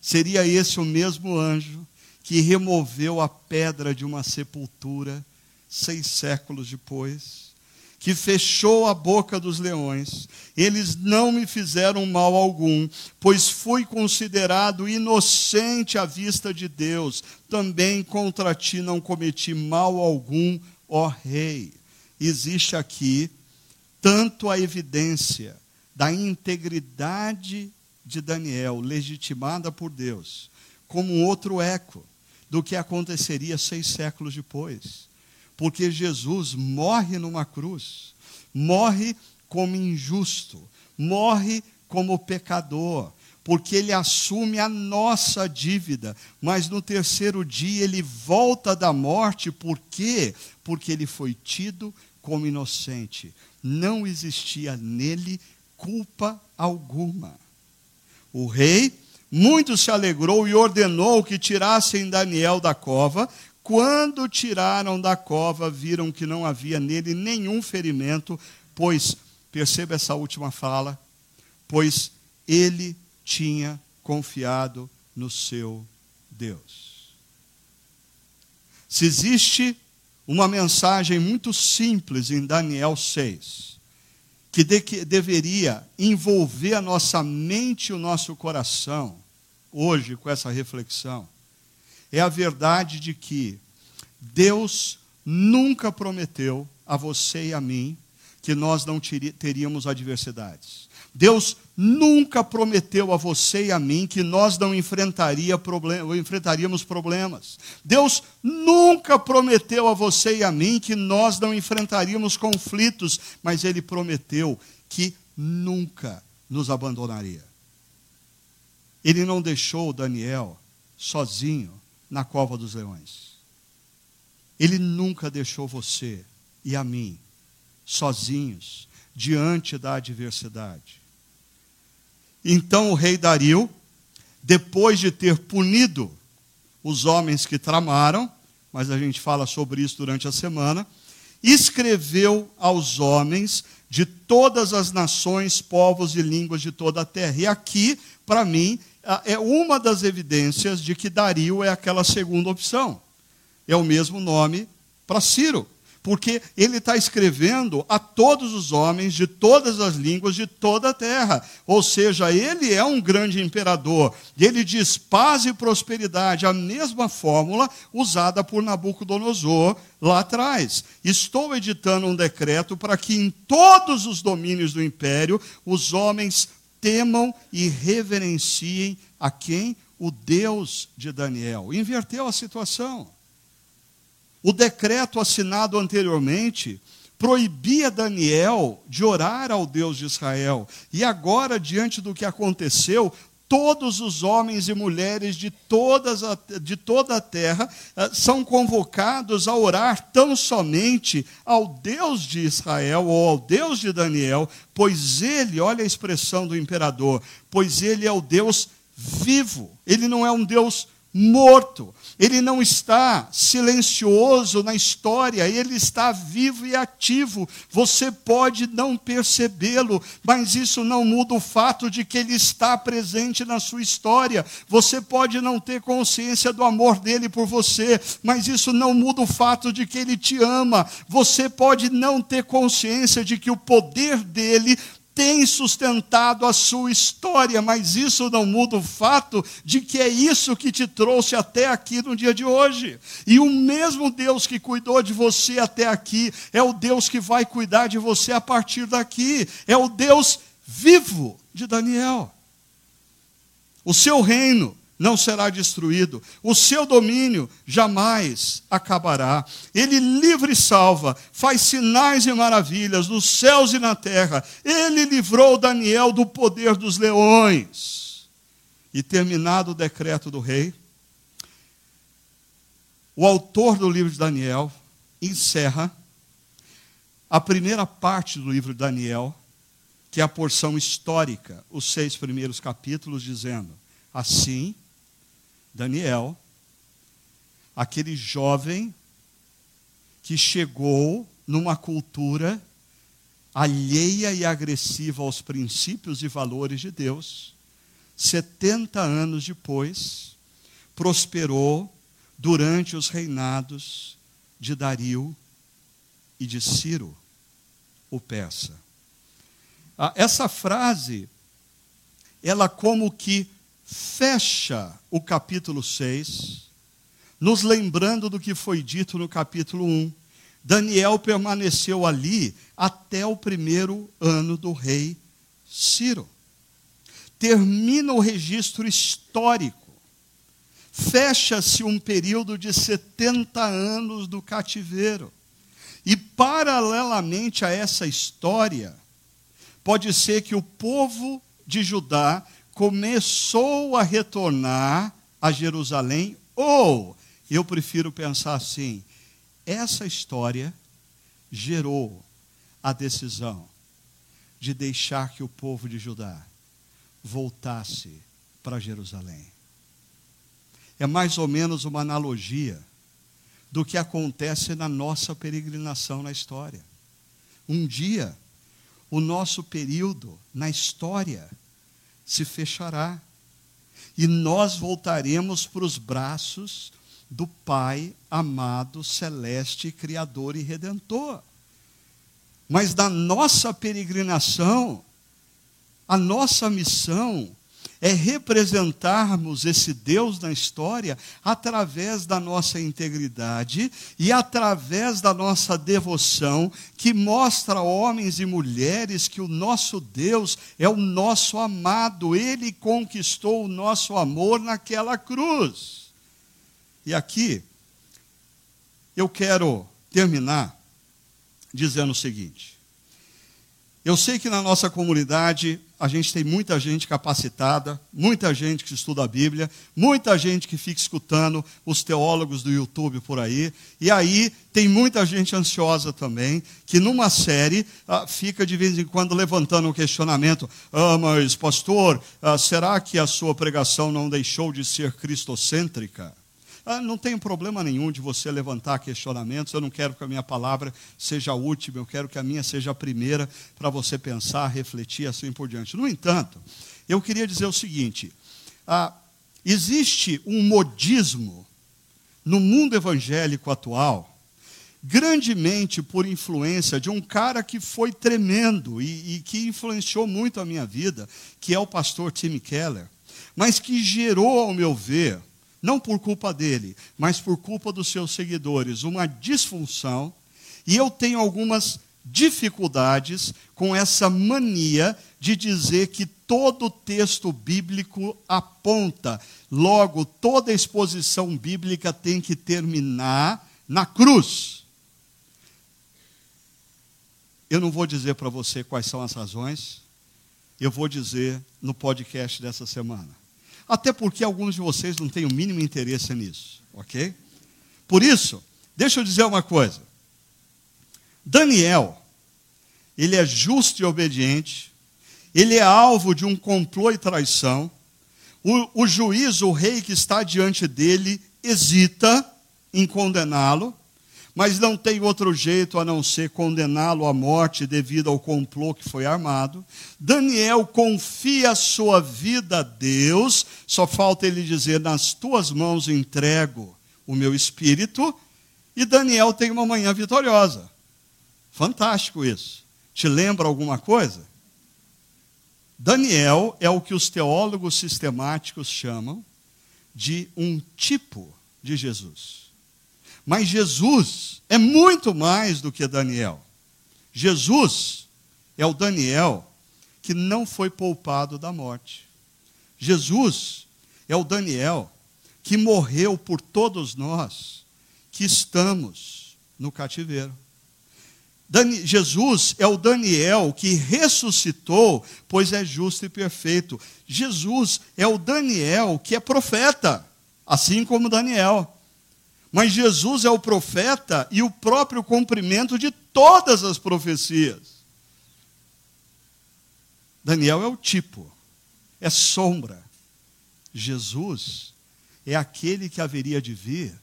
Seria esse o mesmo anjo que removeu a pedra de uma sepultura seis séculos depois? Que fechou a boca dos leões. Eles não me fizeram mal algum, pois fui considerado inocente à vista de Deus. Também contra ti não cometi mal algum, ó Rei. Existe aqui tanto a evidência da integridade de Daniel, legitimada por Deus, como outro eco do que aconteceria seis séculos depois porque Jesus morre numa cruz, morre como injusto, morre como pecador, porque ele assume a nossa dívida, mas no terceiro dia ele volta da morte, por quê? Porque ele foi tido como inocente. Não existia nele culpa alguma. O rei muito se alegrou e ordenou que tirassem Daniel da cova, quando tiraram da cova, viram que não havia nele nenhum ferimento, pois, perceba essa última fala, pois ele tinha confiado no seu Deus. Se existe uma mensagem muito simples em Daniel 6, que, de, que deveria envolver a nossa mente e o nosso coração, hoje, com essa reflexão, é a verdade de que Deus nunca prometeu a você e a mim que nós não teríamos adversidades. Deus nunca prometeu a você e a mim que nós não enfrentaria problem enfrentaríamos problemas. Deus nunca prometeu a você e a mim que nós não enfrentaríamos conflitos, mas Ele prometeu que nunca nos abandonaria. Ele não deixou Daniel sozinho na cova dos leões. Ele nunca deixou você e a mim sozinhos diante da adversidade. Então o rei Dario, depois de ter punido os homens que tramaram, mas a gente fala sobre isso durante a semana, escreveu aos homens de todas as nações, povos e línguas de toda a terra. E aqui, para mim, é uma das evidências de que Dario é aquela segunda opção. É o mesmo nome para Ciro, porque ele está escrevendo a todos os homens de todas as línguas de toda a terra. Ou seja, ele é um grande imperador. E ele diz paz e prosperidade, a mesma fórmula usada por Nabucodonosor lá atrás. Estou editando um decreto para que em todos os domínios do império os homens temam e reverenciem a quem? O Deus de Daniel. Inverteu a situação. O decreto assinado anteriormente proibia Daniel de orar ao Deus de Israel. E agora, diante do que aconteceu, todos os homens e mulheres de, todas a, de toda a terra uh, são convocados a orar tão somente ao Deus de Israel ou ao Deus de Daniel, pois ele, olha a expressão do imperador, pois ele é o Deus vivo, ele não é um Deus morto. Ele não está silencioso na história, ele está vivo e ativo. Você pode não percebê-lo, mas isso não muda o fato de que ele está presente na sua história. Você pode não ter consciência do amor dele por você, mas isso não muda o fato de que ele te ama. Você pode não ter consciência de que o poder dele tem sustentado a sua história, mas isso não muda o fato de que é isso que te trouxe até aqui no dia de hoje. E o mesmo Deus que cuidou de você até aqui é o Deus que vai cuidar de você a partir daqui. É o Deus vivo de Daniel. O seu reino não será destruído, o seu domínio jamais acabará. Ele livre e salva, faz sinais e maravilhas nos céus e na terra. Ele livrou Daniel do poder dos leões. E terminado o decreto do rei, o autor do livro de Daniel encerra a primeira parte do livro de Daniel, que é a porção histórica, os seis primeiros capítulos, dizendo: Assim Daniel, aquele jovem que chegou numa cultura alheia e agressiva aos princípios e valores de Deus, 70 anos depois, prosperou durante os reinados de Dario e de Ciro, o persa. Ah, essa frase, ela como que fecha o capítulo 6, nos lembrando do que foi dito no capítulo 1. Daniel permaneceu ali até o primeiro ano do rei Ciro. Termina o registro histórico. Fecha-se um período de 70 anos do cativeiro. E, paralelamente a essa história, pode ser que o povo de Judá começou a retornar a Jerusalém, ou, eu prefiro pensar assim, essa história gerou a decisão de deixar que o povo de Judá voltasse para Jerusalém. É mais ou menos uma analogia do que acontece na nossa peregrinação na história. Um dia, o nosso período na história se fechará. E nós voltaremos para os braços do Pai amado, celeste, Criador e Redentor. Mas da nossa peregrinação, a nossa missão é representarmos esse Deus na história através da nossa integridade e através da nossa devoção, que mostra a homens e mulheres que o nosso Deus é o nosso amado, ele conquistou o nosso amor naquela cruz. E aqui, eu quero terminar dizendo o seguinte: eu sei que na nossa comunidade a gente tem muita gente capacitada, muita gente que estuda a Bíblia, muita gente que fica escutando os teólogos do YouTube por aí, e aí tem muita gente ansiosa também, que numa série ah, fica de vez em quando levantando um questionamento: ah, mas pastor, ah, será que a sua pregação não deixou de ser cristocêntrica? Ah, não tem problema nenhum de você levantar questionamentos. Eu não quero que a minha palavra seja a última, eu quero que a minha seja a primeira para você pensar, refletir assim por diante. No entanto, eu queria dizer o seguinte: ah, existe um modismo no mundo evangélico atual grandemente por influência de um cara que foi tremendo e, e, que influenciou muito a minha vida, que é o pastor Tim Keller, mas que gerou, ao meu ver, não por culpa dele, mas por culpa dos seus seguidores, uma disfunção, e eu tenho algumas dificuldades com essa mania de dizer que todo texto bíblico aponta, logo, toda exposição bíblica tem que terminar na cruz. Eu não vou dizer para você quais são as razões, eu vou dizer no podcast dessa semana. Até porque alguns de vocês não têm o mínimo interesse nisso, ok? Por isso, deixa eu dizer uma coisa. Daniel, ele é justo e obediente, ele é alvo de um complô e traição. O, o juiz, o rei que está diante dele, hesita em condená-lo mas não tem outro jeito a não ser condená-lo à morte devido ao complô que foi armado. Daniel confia sua vida a Deus, só falta ele dizer: Nas tuas mãos entrego o meu espírito, e Daniel tem uma manhã vitoriosa. Fantástico isso. Te lembra alguma coisa? Daniel é o que os teólogos sistemáticos chamam de um tipo de Jesus. Mas Jesus é muito mais do que Daniel. Jesus é o Daniel que não foi poupado da morte. Jesus é o Daniel que morreu por todos nós que estamos no cativeiro. Jesus é o Daniel que ressuscitou, pois é justo e perfeito. Jesus é o Daniel que é profeta, assim como Daniel. Mas Jesus é o profeta e o próprio cumprimento de todas as profecias. Daniel é o tipo, é sombra. Jesus é aquele que haveria de vir.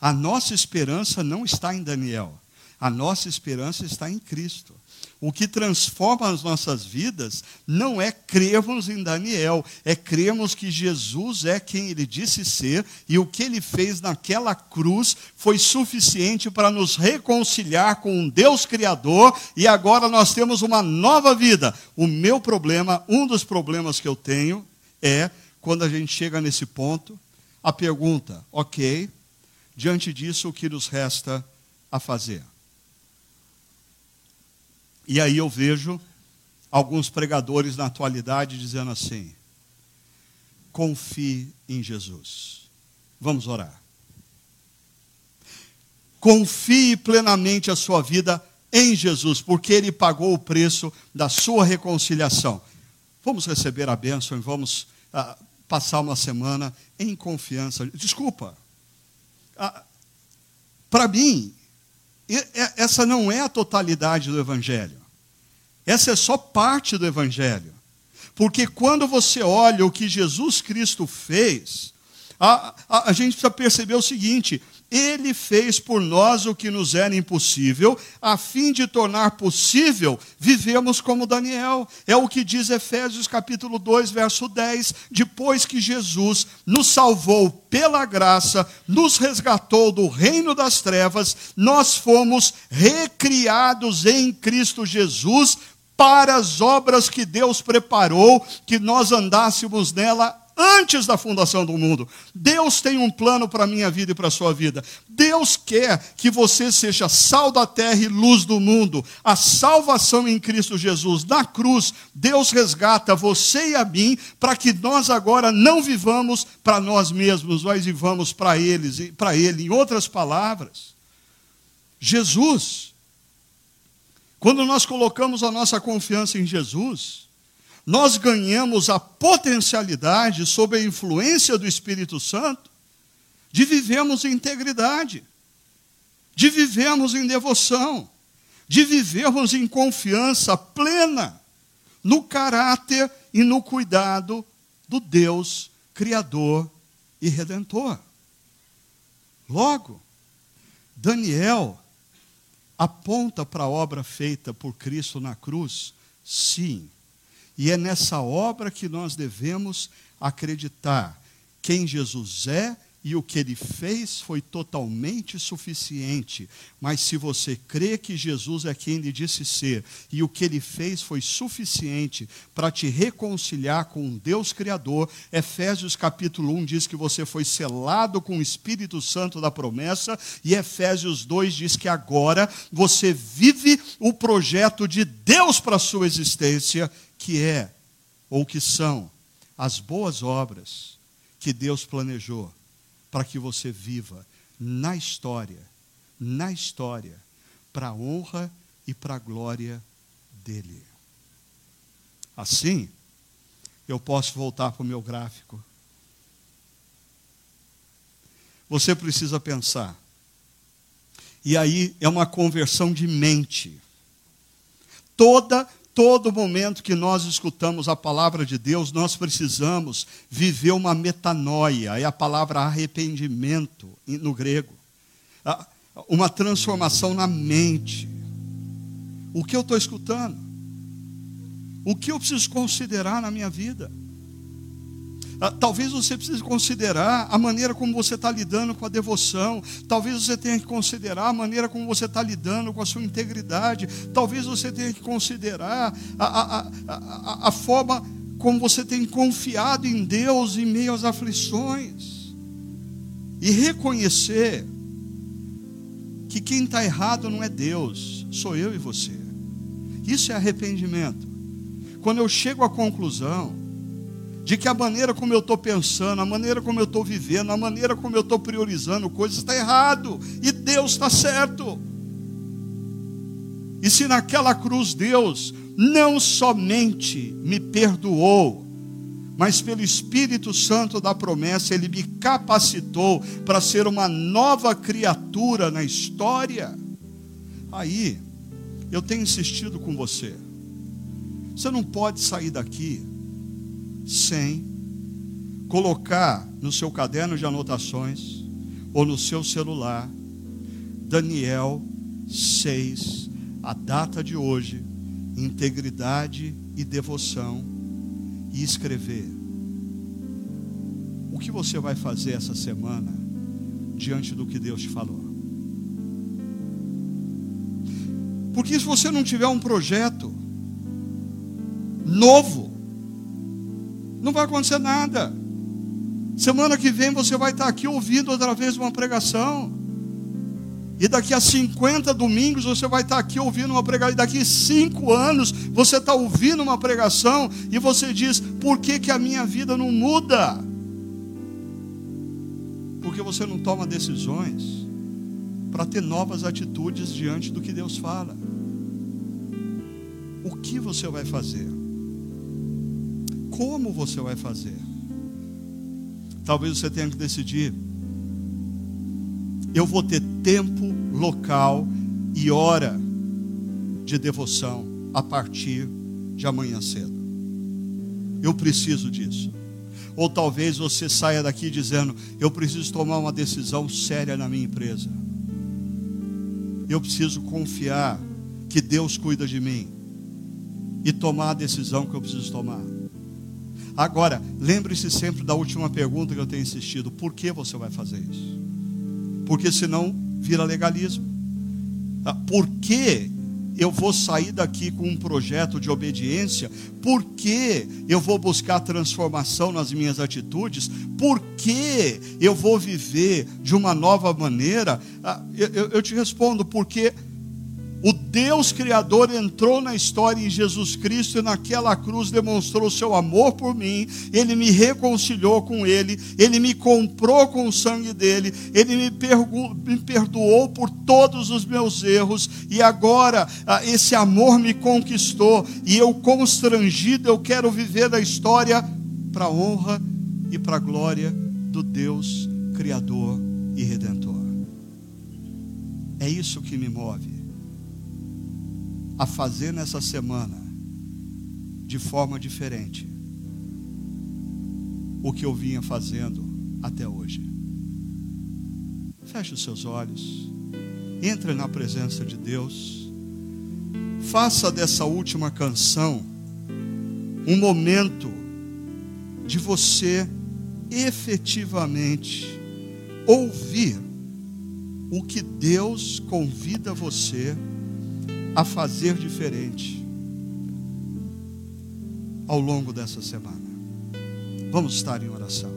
A nossa esperança não está em Daniel. A nossa esperança está em Cristo. O que transforma as nossas vidas não é crermos em Daniel, é crermos que Jesus é quem ele disse ser e o que ele fez naquela cruz foi suficiente para nos reconciliar com um Deus Criador e agora nós temos uma nova vida. O meu problema, um dos problemas que eu tenho, é quando a gente chega nesse ponto, a pergunta, ok, diante disso, o que nos resta a fazer? E aí eu vejo alguns pregadores na atualidade dizendo assim: confie em Jesus. Vamos orar. Confie plenamente a sua vida em Jesus, porque Ele pagou o preço da sua reconciliação. Vamos receber a bênção e vamos ah, passar uma semana em confiança. Desculpa. Ah, Para mim, essa não é a totalidade do Evangelho. Essa é só parte do Evangelho. Porque quando você olha o que Jesus Cristo fez, a, a, a, gente precisa perceber o seguinte: Ele fez por nós o que nos era impossível, a fim de tornar possível vivermos como Daniel. É o que diz Efésios capítulo 2, verso 10. Depois que Jesus nos salvou pela graça, nos resgatou do reino das trevas, nós fomos recriados em Cristo Jesus para as obras que Deus preparou, que nós andássemos nela antes da fundação do mundo. Deus tem um plano para a minha vida e para a sua vida. Deus quer que você seja sal da terra e luz do mundo. A salvação em Cristo Jesus, na cruz, Deus resgata você e a mim para que nós agora não vivamos para nós mesmos, nós vivamos para eles, para ele. Em outras palavras, Jesus quando nós colocamos a nossa confiança em Jesus, nós ganhamos a potencialidade, sob a influência do Espírito Santo, de vivermos em integridade, de vivermos em devoção, de vivermos em confiança plena no caráter e no cuidado do Deus Criador e Redentor. Logo, Daniel aponta para a obra feita por Cristo na cruz? Sim. E é nessa obra que nós devemos acreditar quem Jesus é e o que ele fez foi totalmente suficiente. Mas se você crê que Jesus é quem ele disse ser e o que ele fez foi suficiente para te reconciliar com um Deus Criador, Efésios capítulo 1 diz que você foi selado com o Espírito Santo da promessa, e Efésios 2 diz que agora você vive o projeto de Deus para a sua existência, que é, ou que são, as boas obras que Deus planejou para que você viva na história, na história, para a honra e para a glória dele. Assim, eu posso voltar para o meu gráfico. Você precisa pensar. E aí é uma conversão de mente. Toda todo momento que nós escutamos a palavra de Deus, nós precisamos viver uma metanoia, é a palavra arrependimento no grego. Uma transformação na mente. O que eu estou escutando? O que eu preciso considerar na minha vida? Ah, talvez você precise considerar a maneira como você está lidando com a devoção. Talvez você tenha que considerar a maneira como você está lidando com a sua integridade. Talvez você tenha que considerar a, a, a, a forma como você tem confiado em Deus em meio às aflições. E reconhecer que quem está errado não é Deus, sou eu e você. Isso é arrependimento. Quando eu chego à conclusão de que a maneira como eu estou pensando, a maneira como eu estou vivendo, a maneira como eu estou priorizando coisas está errado e Deus está certo. E se naquela cruz Deus não somente me perdoou, mas pelo Espírito Santo da promessa, Ele me capacitou para ser uma nova criatura na história. Aí, eu tenho insistido com você. Você não pode sair daqui sem colocar no seu caderno de anotações ou no seu celular Daniel 6, a data de hoje, integridade e devoção e escrever o que você vai fazer essa semana diante do que Deus te falou. Porque se você não tiver um projeto novo, não vai acontecer nada. Semana que vem você vai estar aqui ouvindo outra vez uma pregação. E daqui a 50 domingos você vai estar aqui ouvindo uma pregação. E daqui a 5 anos você está ouvindo uma pregação e você diz: por que, que a minha vida não muda? Porque você não toma decisões para ter novas atitudes diante do que Deus fala. O que você vai fazer? Como você vai fazer? Talvez você tenha que decidir eu vou ter tempo, local e hora de devoção a partir de amanhã cedo. Eu preciso disso. Ou talvez você saia daqui dizendo: Eu preciso tomar uma decisão séria na minha empresa. Eu preciso confiar que Deus cuida de mim e tomar a decisão que eu preciso tomar. Agora, lembre-se sempre da última pergunta que eu tenho insistido: por que você vai fazer isso? porque senão vira legalismo. Ah, por que eu vou sair daqui com um projeto de obediência? Por que eu vou buscar transformação nas minhas atitudes? Por que eu vou viver de uma nova maneira? Ah, eu, eu te respondo, porque o Deus Criador entrou na história em Jesus Cristo e naquela cruz demonstrou seu amor por mim. Ele me reconciliou com Ele, Ele me comprou com o sangue dele, Ele me, me perdoou por todos os meus erros e agora ah, esse amor me conquistou e eu, constrangido, eu quero viver da história para a honra e para a glória do Deus Criador e Redentor. É isso que me move a fazer nessa semana de forma diferente o que eu vinha fazendo até hoje. Feche os seus olhos, entre na presença de Deus, faça dessa última canção um momento de você efetivamente ouvir o que Deus convida você a a fazer diferente ao longo dessa semana. Vamos estar em oração.